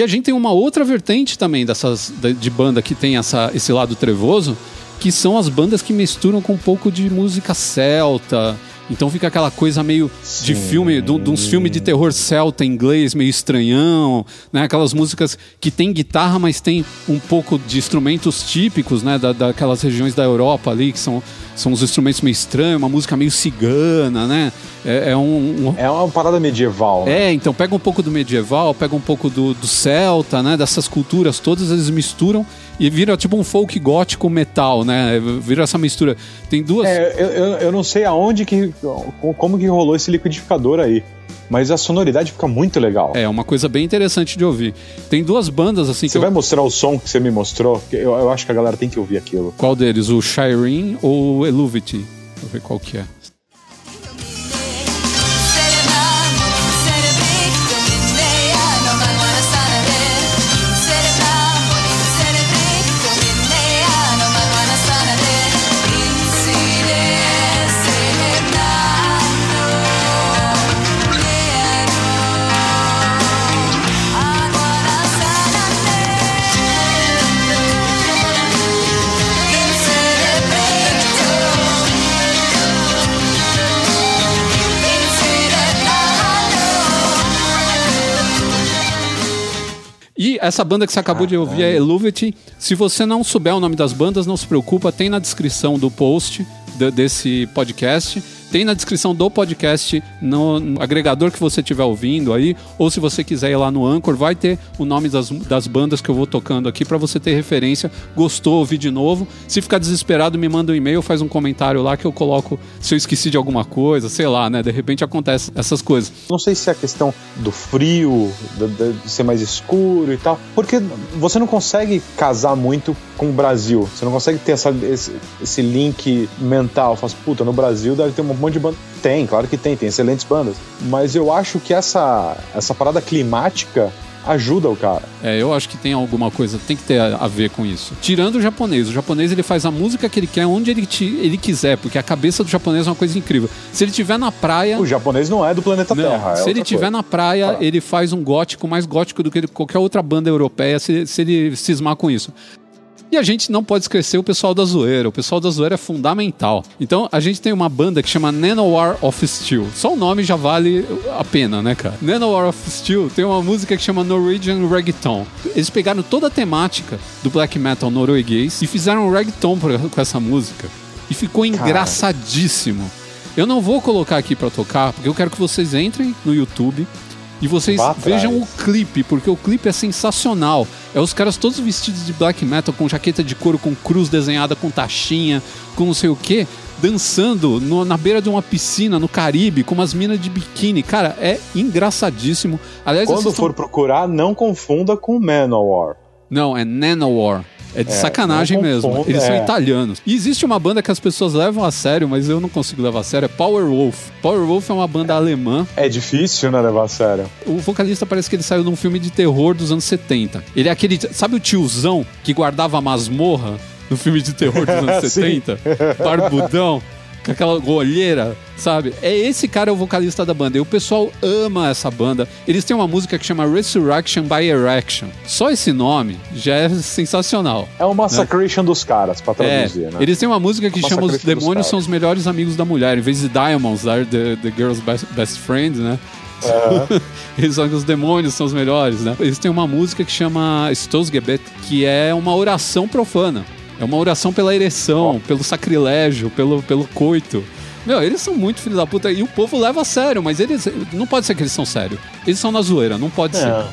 A: E a gente tem uma outra vertente também dessas de banda que tem essa, esse lado trevoso, que são as bandas que misturam com um pouco de música celta. Então fica aquela coisa meio Sim. de filme, de, de uns filmes de terror celta inglês, meio estranhão, né? Aquelas músicas que tem guitarra, mas tem um pouco de instrumentos típicos, né? Da, daquelas regiões da Europa ali, que são são uns instrumentos meio estranhos, uma música meio cigana, né? É, é um, um,
B: É uma parada medieval.
A: Né? É, então pega um pouco do medieval, pega um pouco do, do celta, né? Dessas culturas todas, eles misturam e vira tipo um folk gótico metal, né? Vira essa mistura. Tem duas.
B: É, eu, eu, não sei aonde que. como que rolou esse liquidificador aí mas a sonoridade fica muito legal.
A: É, uma coisa bem interessante de ouvir. Tem duas bandas assim
B: Você vai eu... mostrar o som que você me mostrou? Eu, eu acho que a galera tem que ouvir aquilo.
A: Qual deles? O Shireen ou o Eluvity? Deixa eu ver qual que é. Essa banda que você acabou de ouvir é Eluvity. Se você não souber o nome das bandas, não se preocupa, tem na descrição do post desse podcast. Tem na descrição do podcast, no, no agregador que você estiver ouvindo aí, ou se você quiser ir lá no Anchor, vai ter o nome das, das bandas que eu vou tocando aqui para você ter referência. Gostou, ouvir de novo. Se ficar desesperado, me manda um e-mail, faz um comentário lá que eu coloco se eu esqueci de alguma coisa, sei lá, né? De repente acontece essas coisas.
B: Não sei se é a questão do frio, de, ser mais escuro e tal, porque você não consegue casar muito com o Brasil. Você não consegue ter essa, esse, esse link mental. Faz, puta, no Brasil deve ter um monte de banda. Tem, claro que tem, tem excelentes bandas. Mas eu acho que essa, essa parada climática ajuda o cara.
A: É, eu acho que tem alguma coisa, tem que ter a, ver com isso. Tirando o japonês, o japonês ele faz a música que ele quer onde ele, te, ele quiser, porque a cabeça do japonês é uma coisa incrível. Se ele tiver na praia,
B: o japonês não é do planeta não, Terra. É
A: se ele tiver na praia, ah. ele faz um gótico mais gótico do que qualquer outra banda europeia, se, se ele cismar com isso. E a gente não pode esquecer o pessoal da zoeira. O pessoal da zoeira é fundamental. Então a gente tem uma banda que chama Nanowar of Steel. Só o nome já vale a pena, né, cara? Nanowar of Steel tem uma música que chama Norwegian Reggaeton. Eles pegaram toda a temática do black metal norueguês e fizeram um reggaeton com essa música. E ficou engraçadíssimo. Eu não vou colocar aqui para tocar, porque eu quero que vocês entrem no YouTube e vocês vejam o clipe, porque o clipe é sensacional. É os caras todos vestidos de black metal, com jaqueta de couro, com cruz desenhada, com taxinha, com não sei o que, dançando no, na beira de uma piscina no Caribe, com umas minas de biquíni. Cara, é engraçadíssimo.
B: Aliás, Quando for procurar, não confunda com Manowar.
A: Não, é Nanowar. É de é, sacanagem mesmo. Eles é. são italianos. E existe uma banda que as pessoas levam a sério, mas eu não consigo levar a sério. É Power Wolf. Power Wolf é uma banda alemã.
B: É difícil, né, levar a sério.
A: O vocalista parece que ele saiu de um filme de terror dos anos 70. Ele é aquele. Sabe o tiozão que guardava a masmorra no filme de terror dos anos 70? Barbudão com aquela olheira, sabe? É esse cara é o vocalista da banda. E o pessoal ama essa banda. Eles têm uma música que chama Resurrection by Erection. Só esse nome já é sensacional.
B: É uma massacration né? dos caras, pra traduzir, é. né?
A: Eles têm uma música que chama Os Demônios São os Melhores Amigos da Mulher. Em vez de Diamonds, are the, the Girl's Best, best Friend, né? Uhum. Eles são que os demônios são os melhores, né? Eles têm uma música que chama Stoßgebet, que é uma oração profana. É uma oração pela ereção, pelo sacrilégio, pelo, pelo coito. Meu, eles são muito filhos da puta e o povo leva a sério, mas eles. Não pode ser que eles são sérios. Eles são na zoeira, não pode é. ser.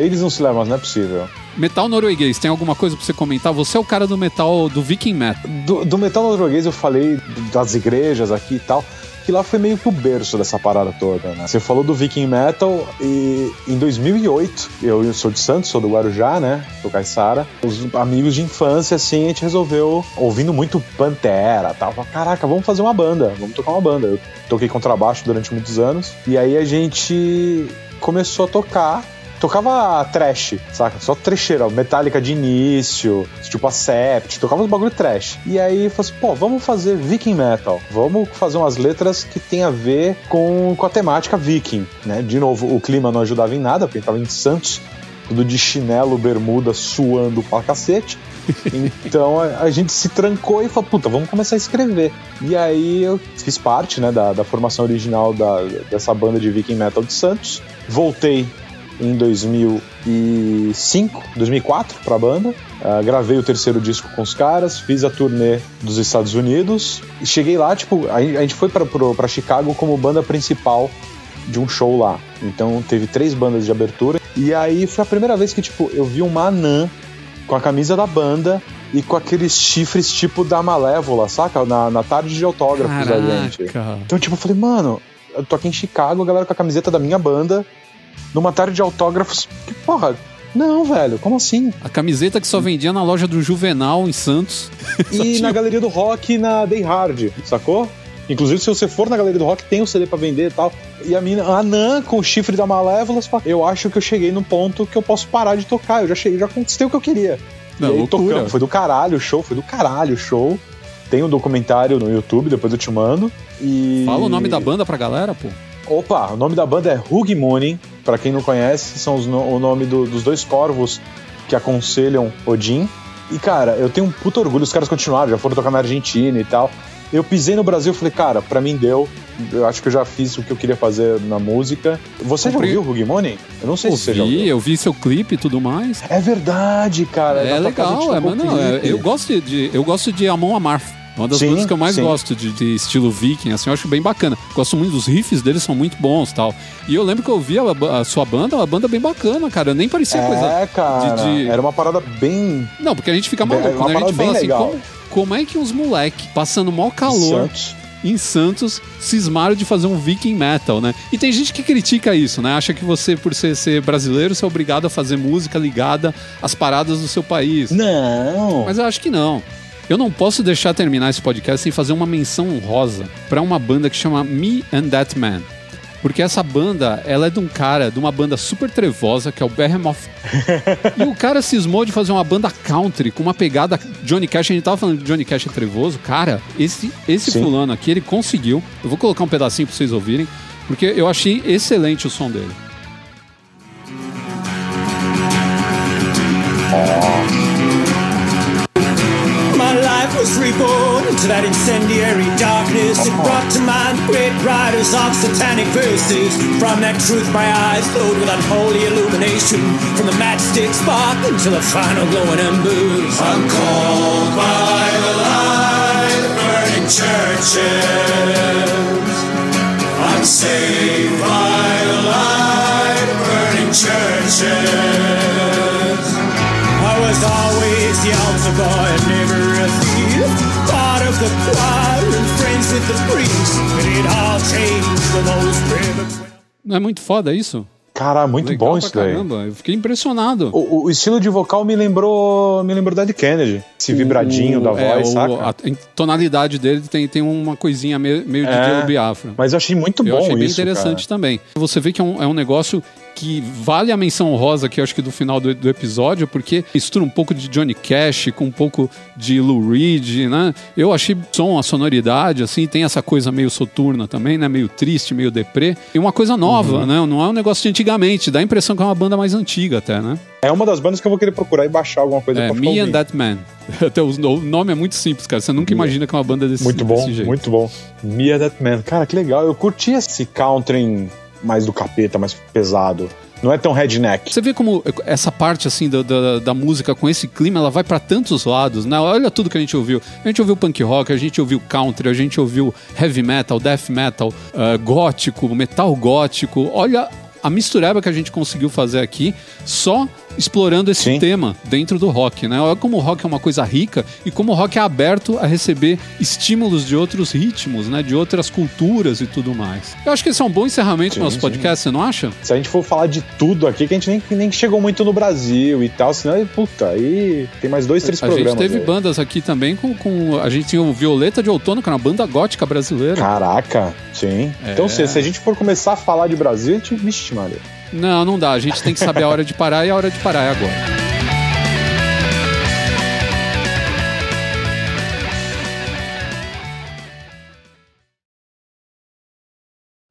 B: Eles não se levam, não é possível.
A: Metal norueguês, tem alguma coisa pra você comentar? Você é o cara do metal, do Viking Metal.
B: Do, do metal norueguês eu falei das igrejas aqui e tal que lá foi meio que o berço dessa parada toda, né? Você falou do Viking Metal e em 2008, eu sou de Santos, sou do Guarujá, né? Sou Caissara. Os amigos de infância, assim, a gente resolveu, ouvindo muito Pantera tal, caraca, vamos fazer uma banda, vamos tocar uma banda. Eu toquei contrabaixo durante muitos anos e aí a gente começou a tocar tocava trash, saca? Só trecheira, metálica de início, tipo a Sept, tocava os bagulho trash. E aí falou assim, pô, vamos fazer viking metal, vamos fazer umas letras que tem a ver com, com a temática viking, né? De novo, o clima não ajudava em nada, porque tava em Santos, tudo de chinelo, bermuda, suando pra cacete. Então a, a, gente se trancou e falou, puta, vamos começar a escrever. E aí eu fiz parte né, da, da formação original da, dessa banda de Viking Metal de Santos. Voltei em 2005, 2004 para a banda. Uh, gravei o terceiro disco com os caras, fiz a turnê dos Estados Unidos e cheguei lá, tipo, a, gente foi para Chicago como banda principal de um show lá. Então teve três bandas de abertura e aí foi a primeira vez que tipo eu vi uma anã com a camisa da banda e com aqueles chifres tipo da Malévola, saca? Na, na tarde de autógrafos Caraca. da gente. Então, tipo, eu falei, mano, eu tô aqui em Chicago, a galera com a camiseta da minha banda numa tarde de autógrafos. Que porra, não, velho, como assim?
A: A camiseta que só vendia na loja do Juvenal em Santos.
B: E na galeria do rock na Day Hard, sacou? Inclusive, se você for na galeria do rock, tem o um CD pra vender e tal. E a mina, a Nan, com o chifre da Malévola, eu acho que eu cheguei no ponto que eu posso parar de tocar. Eu já cheguei, já conquistei o que eu queria. Não, e aí, tocando, foi do caralho o show, foi do caralho o show. Tem um documentário no YouTube, depois eu te mando. E.
A: Fala o nome da banda pra galera, pô.
B: Opa, o nome da banda é Hug Morning. Para quem não conhece, são no, o nome do, dos dois corvos que aconselham Odin. E cara, eu tenho um puto orgulho, os caras continuaram, já foram tocar na Argentina e tal. Eu pisei no Brasil e falei, cara, pra mim deu. Eu acho que eu já fiz o que eu queria fazer na música. Você já ouviu o Money? Eu não sei
A: ouvi,
B: se você já ouviu.
A: Eu vi seu clipe e tudo mais.
B: É verdade, cara.
A: É legal, é, não, é, eu gosto de eu gosto de Amon Amarth. Uma das sim, que eu mais sim. gosto de, de, estilo viking, assim, eu acho bem bacana. Gosto muito dos riffs deles, são muito bons tal. E eu lembro que eu ouvi a, a sua banda, uma banda bem bacana, cara. Nem parecia
B: é,
A: coisa.
B: É, cara. De, de... Era uma parada bem.
A: Não, porque a gente fica maluco, né? A gente fala assim, como, como, é que uns moleque passando mal calor. Em Santos, cismaram de fazer um viking metal, né? E tem gente que critica isso, né? Acha que você, por ser, ser brasileiro, você é obrigado a fazer música ligada às paradas do seu país.
B: Não!
A: Mas eu acho que não. Eu não posso deixar terminar esse podcast sem fazer uma menção honrosa para uma banda que chama Me and That Man. Porque essa banda, ela é de um cara, de uma banda super trevosa, que é o Behemoth. e o cara cismou de fazer uma banda country com uma pegada Johnny Cash. A gente tava falando de Johnny Cash é trevoso. Cara, esse, esse fulano aqui, ele conseguiu. Eu vou colocar um pedacinho pra vocês ouvirem, porque eu achei excelente o som dele.
D: Was reborn into that incendiary darkness. It brought to mind great writers of satanic verses. From that truth, my eyes glowed with unholy illumination. From the matchstick spark until the final glowing embers. I'm called by the light burning churches. I'm saved by the light burning churches. I was always the altar boy, never Part of the choir and friends with the priest. It all changed when those river
A: Não é muito foda isso?
B: Cara, muito
A: Legal
B: bom isso daí.
A: caramba. Eu fiquei impressionado.
B: O, o estilo de vocal me lembrou me lembrou Dead Kennedy. Esse vibradinho
A: O-
B: da
A: é,
B: voz,
A: o-
B: saca?
A: A tonalidade dele tem, tem uma coisinha meio, meio de
B: É,
A: Diego Biafra.
B: Mas eu achei muito
A: Eu
B: bom
A: achei bem
B: isso,
A: interessante
B: cara.
A: também. Você vê que é um, é um negócio que vale a menção honrosa aqui, acho que do final do, do episódio, porque mistura um pouco de Johnny Cash com um pouco de Lou Reed, né? Eu achei o som, a sonoridade, assim, tem essa coisa meio soturna também, né? Meio triste, meio deprê. E uma coisa nova,
B: Uhum.
A: né? Não é um negócio de antigamente, dá a impressão que é uma banda mais antiga até, né?
B: É uma das bandas que eu vou querer procurar e baixar alguma coisa
A: É, Me and. That Man. Até o, nome é muito simples, cara. Você nunca imagina que é uma banda desse,
B: Muito bom,
A: desse jeito.
B: muito bom. Mia That Man. Cara, que legal. Eu curti esse country mais do capeta, mais pesado. Não é tão redneck.
A: Você vê como essa parte assim da, da, da música com esse clima, ela vai pra tantos lados, né? Olha tudo que a gente ouviu. A gente ouviu punk rock, a gente ouviu country, a gente ouviu heavy metal, death metal, ah, gótico, metal gótico. Olha a mistureba que a gente conseguiu fazer aqui só explorando esse
B: Sim.
A: tema dentro do rock, né? Olha como o rock é uma coisa rica e como o rock é aberto a receber estímulos de outros ritmos, né? De outras culturas e tudo mais. Eu acho que esse é um bom encerramento
B: Sim,
A: do nosso
B: sim.
A: podcast, você não acha?
B: Se a gente for falar de tudo aqui, que a gente nem, nem chegou muito no Brasil e tal, senão, puta, aí tem mais dois, três
A: A
B: programas.
A: gente teve
B: aí.
A: bandas aqui também com, com. A gente tinha o Violeta de Outono, que era uma banda gótica brasileira.
B: Caraca, sim.
A: É.
B: Então, se, se a gente for começar a falar de Brasil, a gente. Vixe, Maria.
A: Não, não dá. A gente tem que saber a hora de parar e a hora de parar é agora.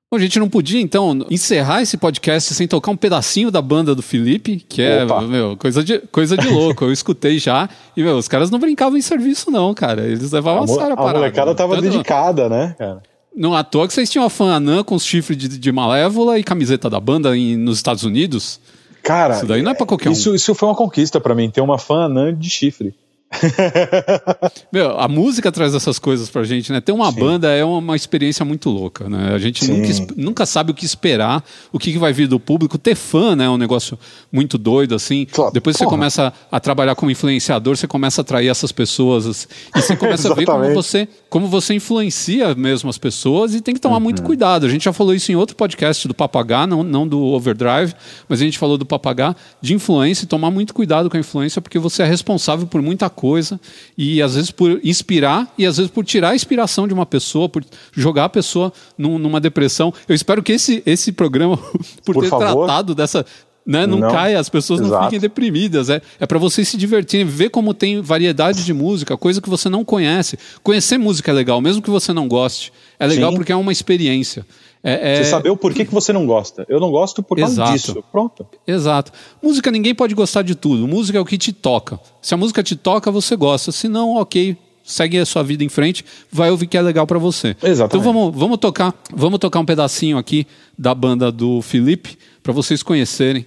A: Bom, a gente não podia, então, encerrar esse podcast sem tocar um pedacinho da banda do Felipe, que é,
B: Opa.
A: meu, coisa de, coisa de louco. Eu escutei já. E, meu, os caras não brincavam em serviço, não, cara. Eles levavam
B: A,
A: a, sério a
B: a
A: parada.
B: molecada tava
A: Tanto-
B: dedicada, né, cara?
A: Não à toa que vocês tinham a fã anã com os chifres de, de malévola e camiseta da banda em- nos Estados Unidos.
B: Cara,
A: Isso daí não é pra qualquer um.
B: isso, isso foi uma conquista pra mim, ter uma fã anã de chifre.
A: Meu, a música traz essas coisas pra gente, né? Ter uma
B: Sim.
A: banda é uma experiência muito louca, né? A gente nunca, nunca sabe o que esperar, o que, que vai vir do público. Ter fã, né? É um negócio muito doido, assim.
B: Claro,
A: Depois você
B: porra.
A: começa a trabalhar como influenciador, você começa a atrair essas pessoas. assim, E você começa a ver como você, como você influencia mesmo as pessoas e tem que tomar
B: Uhum.
A: muito cuidado. A gente já falou isso em outro podcast do Papagá, não, não do Overdrive, mas a gente falou do Papagá, de influência e tomar muito cuidado com a influência, porque você é responsável por muita coisa e às vezes por inspirar e às vezes por tirar a inspiração de uma pessoa, por jogar a pessoa num- numa depressão. Eu espero que esse, esse programa, por,
B: Por
A: ter
B: favor.
A: tratado dessa. Né, não,
B: Não.
A: caia, as pessoas não
B: Exato.
A: fiquem deprimidas. É, é para vocês se divertirem, ver como tem variedade de música, coisa que você não conhece. Conhecer música é legal, mesmo que você não goste. É legal
B: Sim.
A: porque é uma experiência. É, é-
B: Você saber o porquê que você não gosta. Eu não gosto por causa
A: Exato.
B: disso. Pronto.
A: Exato. Música ninguém pode gostar de tudo. Música é o que te toca. Se a música te toca, você gosta. Se não, ok. Segue a sua vida em frente, vai ouvir que é legal pra você.
B: Exatamente.
A: Então vamos, vamos tocar, vamos tocar um pedacinho aqui da banda do Felipe pra vocês conhecerem.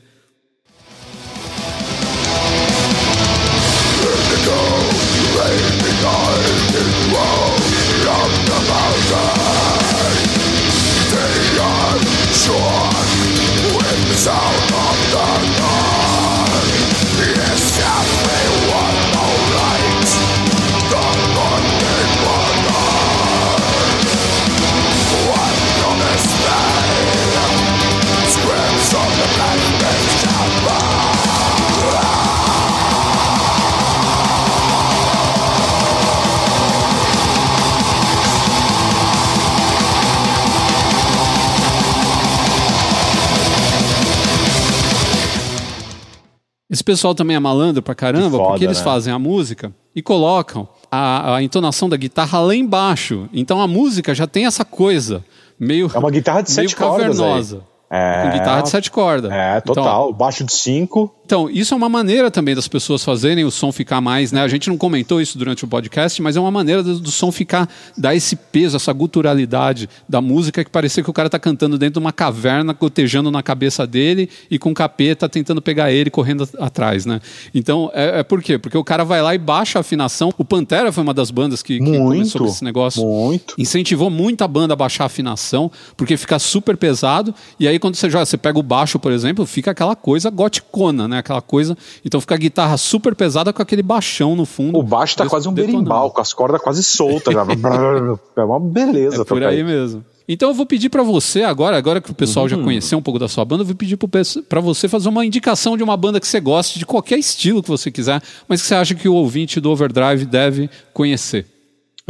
A: Esse pessoal também é malandro pra caramba,
B: foda,
A: porque eles
B: né?
A: fazem a música e colocam a, a entonação da guitarra lá embaixo. Então a música já tem essa coisa meio
B: É uma guitarra de sete cordas aí. É,
A: Com guitarra de sete cordas.
B: É,
A: Então,
B: total. Baixo de 5.
A: Então, isso é uma maneira também das pessoas fazerem o som ficar mais, né? A gente não comentou isso durante o podcast, mas é uma maneira do, do som ficar, dar esse peso, essa guturalidade da música que parecia que o cara tá cantando dentro de uma caverna, gotejando na cabeça dele e com o capeta tentando pegar ele correndo atrás, né? Então, é, é por quê? Porque o cara vai lá e baixa a afinação. O Pantera foi uma das bandas que, que começou
B: Muito.
A: com esse negócio
B: Muito.
A: incentivou muito a banda a baixar a afinação, porque fica super pesado. E aí, quando você joga, você pega o baixo, por exemplo, fica aquela coisa goticona, né? Aquela coisa. Então fica a guitarra super pesada com aquele baixão no fundo.
B: O baixo tá quase um
A: detonando.
B: berimbau, com as cordas quase soltas. é uma beleza
A: É por aí
B: isso.
A: mesmo. Então eu vou pedir pra você agora, agora que o pessoal
B: Uhum.
A: já conheceu um pouco da sua banda, eu vou pedir pra você fazer uma indicação de uma banda que você goste, de qualquer estilo que você quiser, mas que você acha que o ouvinte do Overdrive deve conhecer.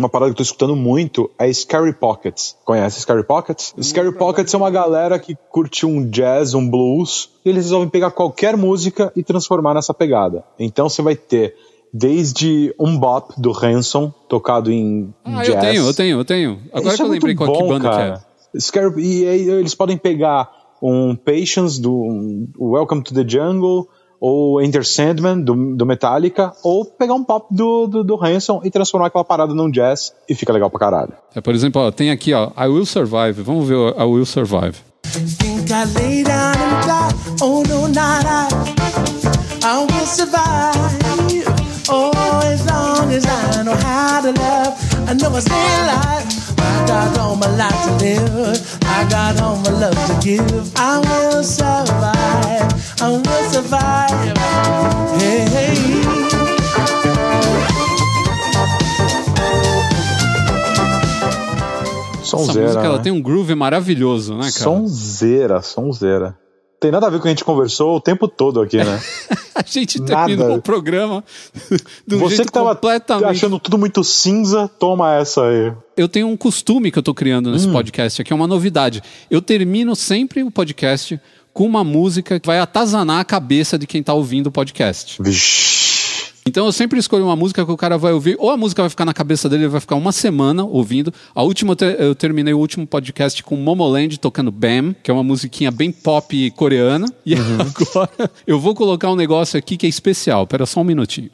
B: Uma parada que eu tô escutando muito é Scary Pockets. Conhece Scary Pockets? Scary Pockets é uma galera que curte um jazz, um blues, e eles resolvem pegar qualquer música e transformar nessa pegada. Então você vai ter desde um bop do Hanson, tocado em
A: Ah,
B: jazz.
A: eu tenho, eu tenho, eu tenho. Agora que eu
B: é
A: lembrei
B: muito
A: qual que
B: bom,
A: banda
B: cara.
A: que é.
B: Scary, e aí eles podem pegar um Patience do um Welcome to the Jungle ou Enter Sandman do, do Metallica ou pegar um pop do, do, do Hanson e transformar aquela parada num jazz e fica legal pra caralho.
A: É, por exemplo, ó, tem aqui, ó, I Will Survive. Vamos ver o I Will Survive.
E: Think I lay down and die. Oh no, not I. I will survive. Oh, as long as I know how to love. I know I stay alive. I got all my life to live. I got all my love to give. I will survive. I will survive. Hey, hey.
A: Essa
B: Sonzeira.
A: música ela
B: né?
A: tem um groove maravilhoso, né, cara?
B: Sonzeira, sonzeira. Tem nada a ver com o que a gente conversou o tempo todo aqui, né?
A: A gente
B: Nada.
A: terminou o programa um
B: Você
A: jeito
B: que tava
A: completamente.
B: achando tudo muito cinza, toma essa aí.
A: Eu tenho um costume que eu tô criando
B: Hum.
A: nesse podcast aqui, é uma novidade. Eu termino sempre o podcast com uma música que vai atazanar a cabeça de quem tá ouvindo o podcast.
B: Vixe.
A: Então eu sempre escolho uma música que o cara vai ouvir, ou a música vai ficar na cabeça dele, ele vai ficar uma semana ouvindo. A última eu te- eu terminei o último podcast com Momoland tocando Bam, que é uma musiquinha bem pop coreana. E
B: Uhum.
A: agora eu vou colocar um negócio aqui que é especial. Pera só um minutinho.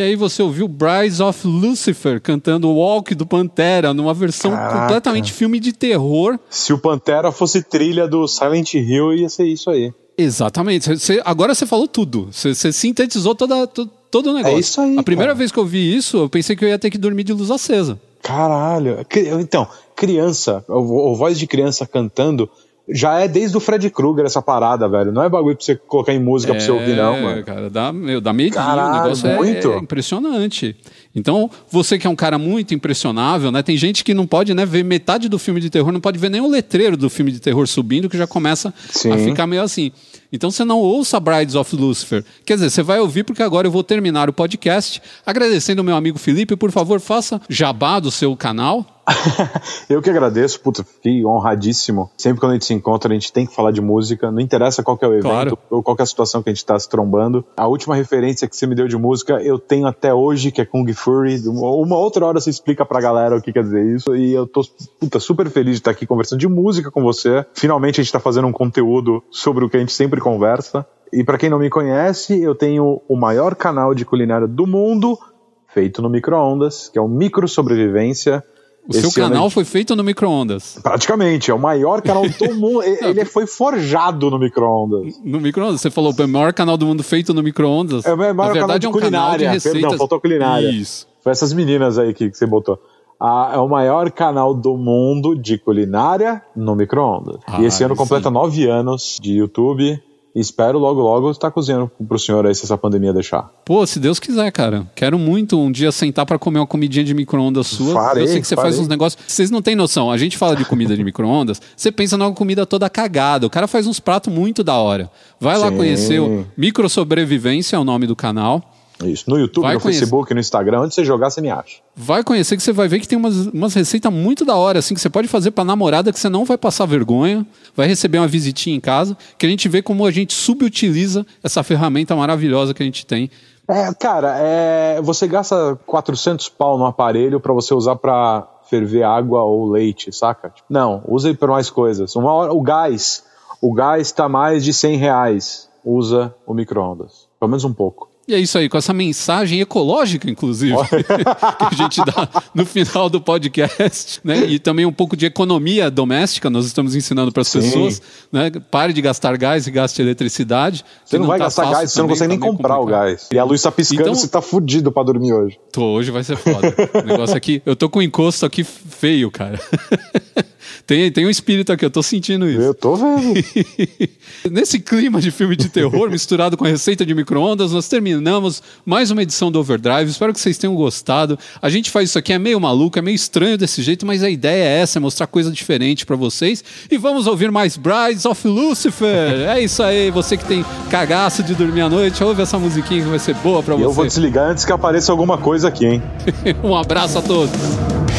A: E aí você ouviu Brides of Lucifer cantando Walk do Pantera numa versão
B: Caraca.
A: completamente filme de terror.
B: Se o Pantera fosse trilha do Silent Hill, ia ser isso aí.
A: Exatamente. Você- agora você falou tudo. Você, você sintetizou toda, to- todo o negócio.
B: É isso aí,
A: A primeira
B: cara.
A: vez que eu vi isso, eu pensei que eu ia ter que dormir de luz acesa.
B: Caralho. Então, criança, o, o voz de criança cantando, já é desde o Fred Krueger essa parada, velho. Não é bagulho pra você colocar em música pra você ouvir, não,
A: É,
B: mano.
A: cara, dá, meu, dá medinho,
B: Caralho,
A: o negócio é-
B: muito.
A: É, impressionante. Então, você que é um cara muito impressionável, né? Tem gente que não pode né, ver metade do filme de terror, não pode ver nem o letreiro do filme de terror subindo, que já começa
B: Sim.
A: a ficar meio assim. Então você não ouça Brides of Lucifer. Quer dizer, você vai ouvir porque agora eu vou terminar o podcast agradecendo o meu amigo Felipe. Por favor, faça jabá do seu canal.
B: Eu que agradeço, puta, fiquei honradíssimo. Sempre quando a gente se encontra, a gente tem que falar de música. Não interessa qual que é o evento
A: Claro.
B: ou qual é a situação que a gente tá se trombando. A última referência que você me deu de música, eu tenho até hoje, que é Kung Fury. Uma outra hora você explica pra galera o que quer dizer isso. E eu tô puta, super feliz de estar aqui conversando de música com você. Finalmente a gente tá fazendo um conteúdo sobre o que a gente sempre conversa. E pra quem não me conhece, eu tenho o maior canal de culinária do mundo, feito no micro-ondas, que é o Micro Sobrevivência.
A: O seu
B: Esse a
A: canal
B: gente-
A: foi feito no micro-ondas.
B: Praticamente, é o maior canal do mundo. Ele foi forjado no micro-ondas.
A: No micro-ondas. Você falou, o maior canal do mundo feito no micro-ondas.
B: É o maior
A: Na
B: canal
A: verdade,
B: de
A: é um canal de
B: culinária.
A: receitas.
B: Perdão, faltou culinária.
A: Isso.
B: Foi essas meninas aí que, que você botou. Ah, é o maior canal do mundo de culinária no micro-ondas.
A: Ah,
B: e esse ano
A: aí
B: completa
A: sim.
B: nove anos de YouTube. Espero logo, logo estar cozinhando pro senhor aí se essa pandemia deixar.
A: Pô, se Deus quiser, cara. Quero muito um dia sentar para comer uma comidinha de micro-ondas sua.
B: Farei,
A: Eu sei que você
B: farei.
A: faz uns negócios. Vocês não têm noção. A gente fala de comida de micro-ondas, você pensa numa comida toda cagada. O cara faz uns pratos muito da hora. Vai lá
B: Sim.
A: conhecer o Micro Sobrevivência, é o nome do canal.
B: Isso. No YouTube,
A: Vai
B: no
A: conhecer.
B: Facebook, no Instagram, onde você jogar, você me acha.
A: Vai conhecer que você vai ver que tem umas, umas receitas muito da hora, assim, que você pode fazer pra namorada, que você não vai passar vergonha, vai receber uma visitinha em casa, que a gente vê como a gente subutiliza essa ferramenta maravilhosa que a gente tem.
B: É, cara, é, você gasta 400 pau no aparelho pra você usar pra ferver água ou leite, saca? Tipo, Não, use para mais coisas. Uma hora, o gás, o gás tá mais de 100 reais. Usa o micro-ondas. Pelo menos um pouco.
A: E é isso aí, com essa mensagem ecológica, inclusive, que a gente dá no final do podcast, né? E também um pouco de economia doméstica, nós estamos ensinando para as pessoas, né? Pare de gastar gás e gaste eletricidade.
B: Você
A: que
B: não, vai
A: tá
B: gastar gás, você não consegue nem
A: tá
B: comprar o
A: complicado.
B: gás. E a luz tá piscando,
A: Então-
B: você tá fudido pra dormir hoje.
A: Tô, hoje vai ser foda. O negócio aqui, eu tô com um encosto aqui feio, cara. tem, tem um espírito aqui, eu tô sentindo isso.
B: Eu tô vendo.
A: Nesse clima de filme de terror misturado com a receita de micro-ondas, nós terminamos mais uma edição do Overdrive. Espero que vocês tenham gostado. A gente faz isso aqui, é meio maluco, é meio estranho desse jeito, mas a ideia é essa, é mostrar coisa diferente pra vocês. E vamos ouvir mais Brides of Lucifer. É isso aí, você que tem cagaço de dormir à noite, ouve essa musiquinha que vai ser boa pra
B: E eu vou
A: você.
B: desligar antes que apareça alguma coisa aqui, hein?
A: um abraço a todos.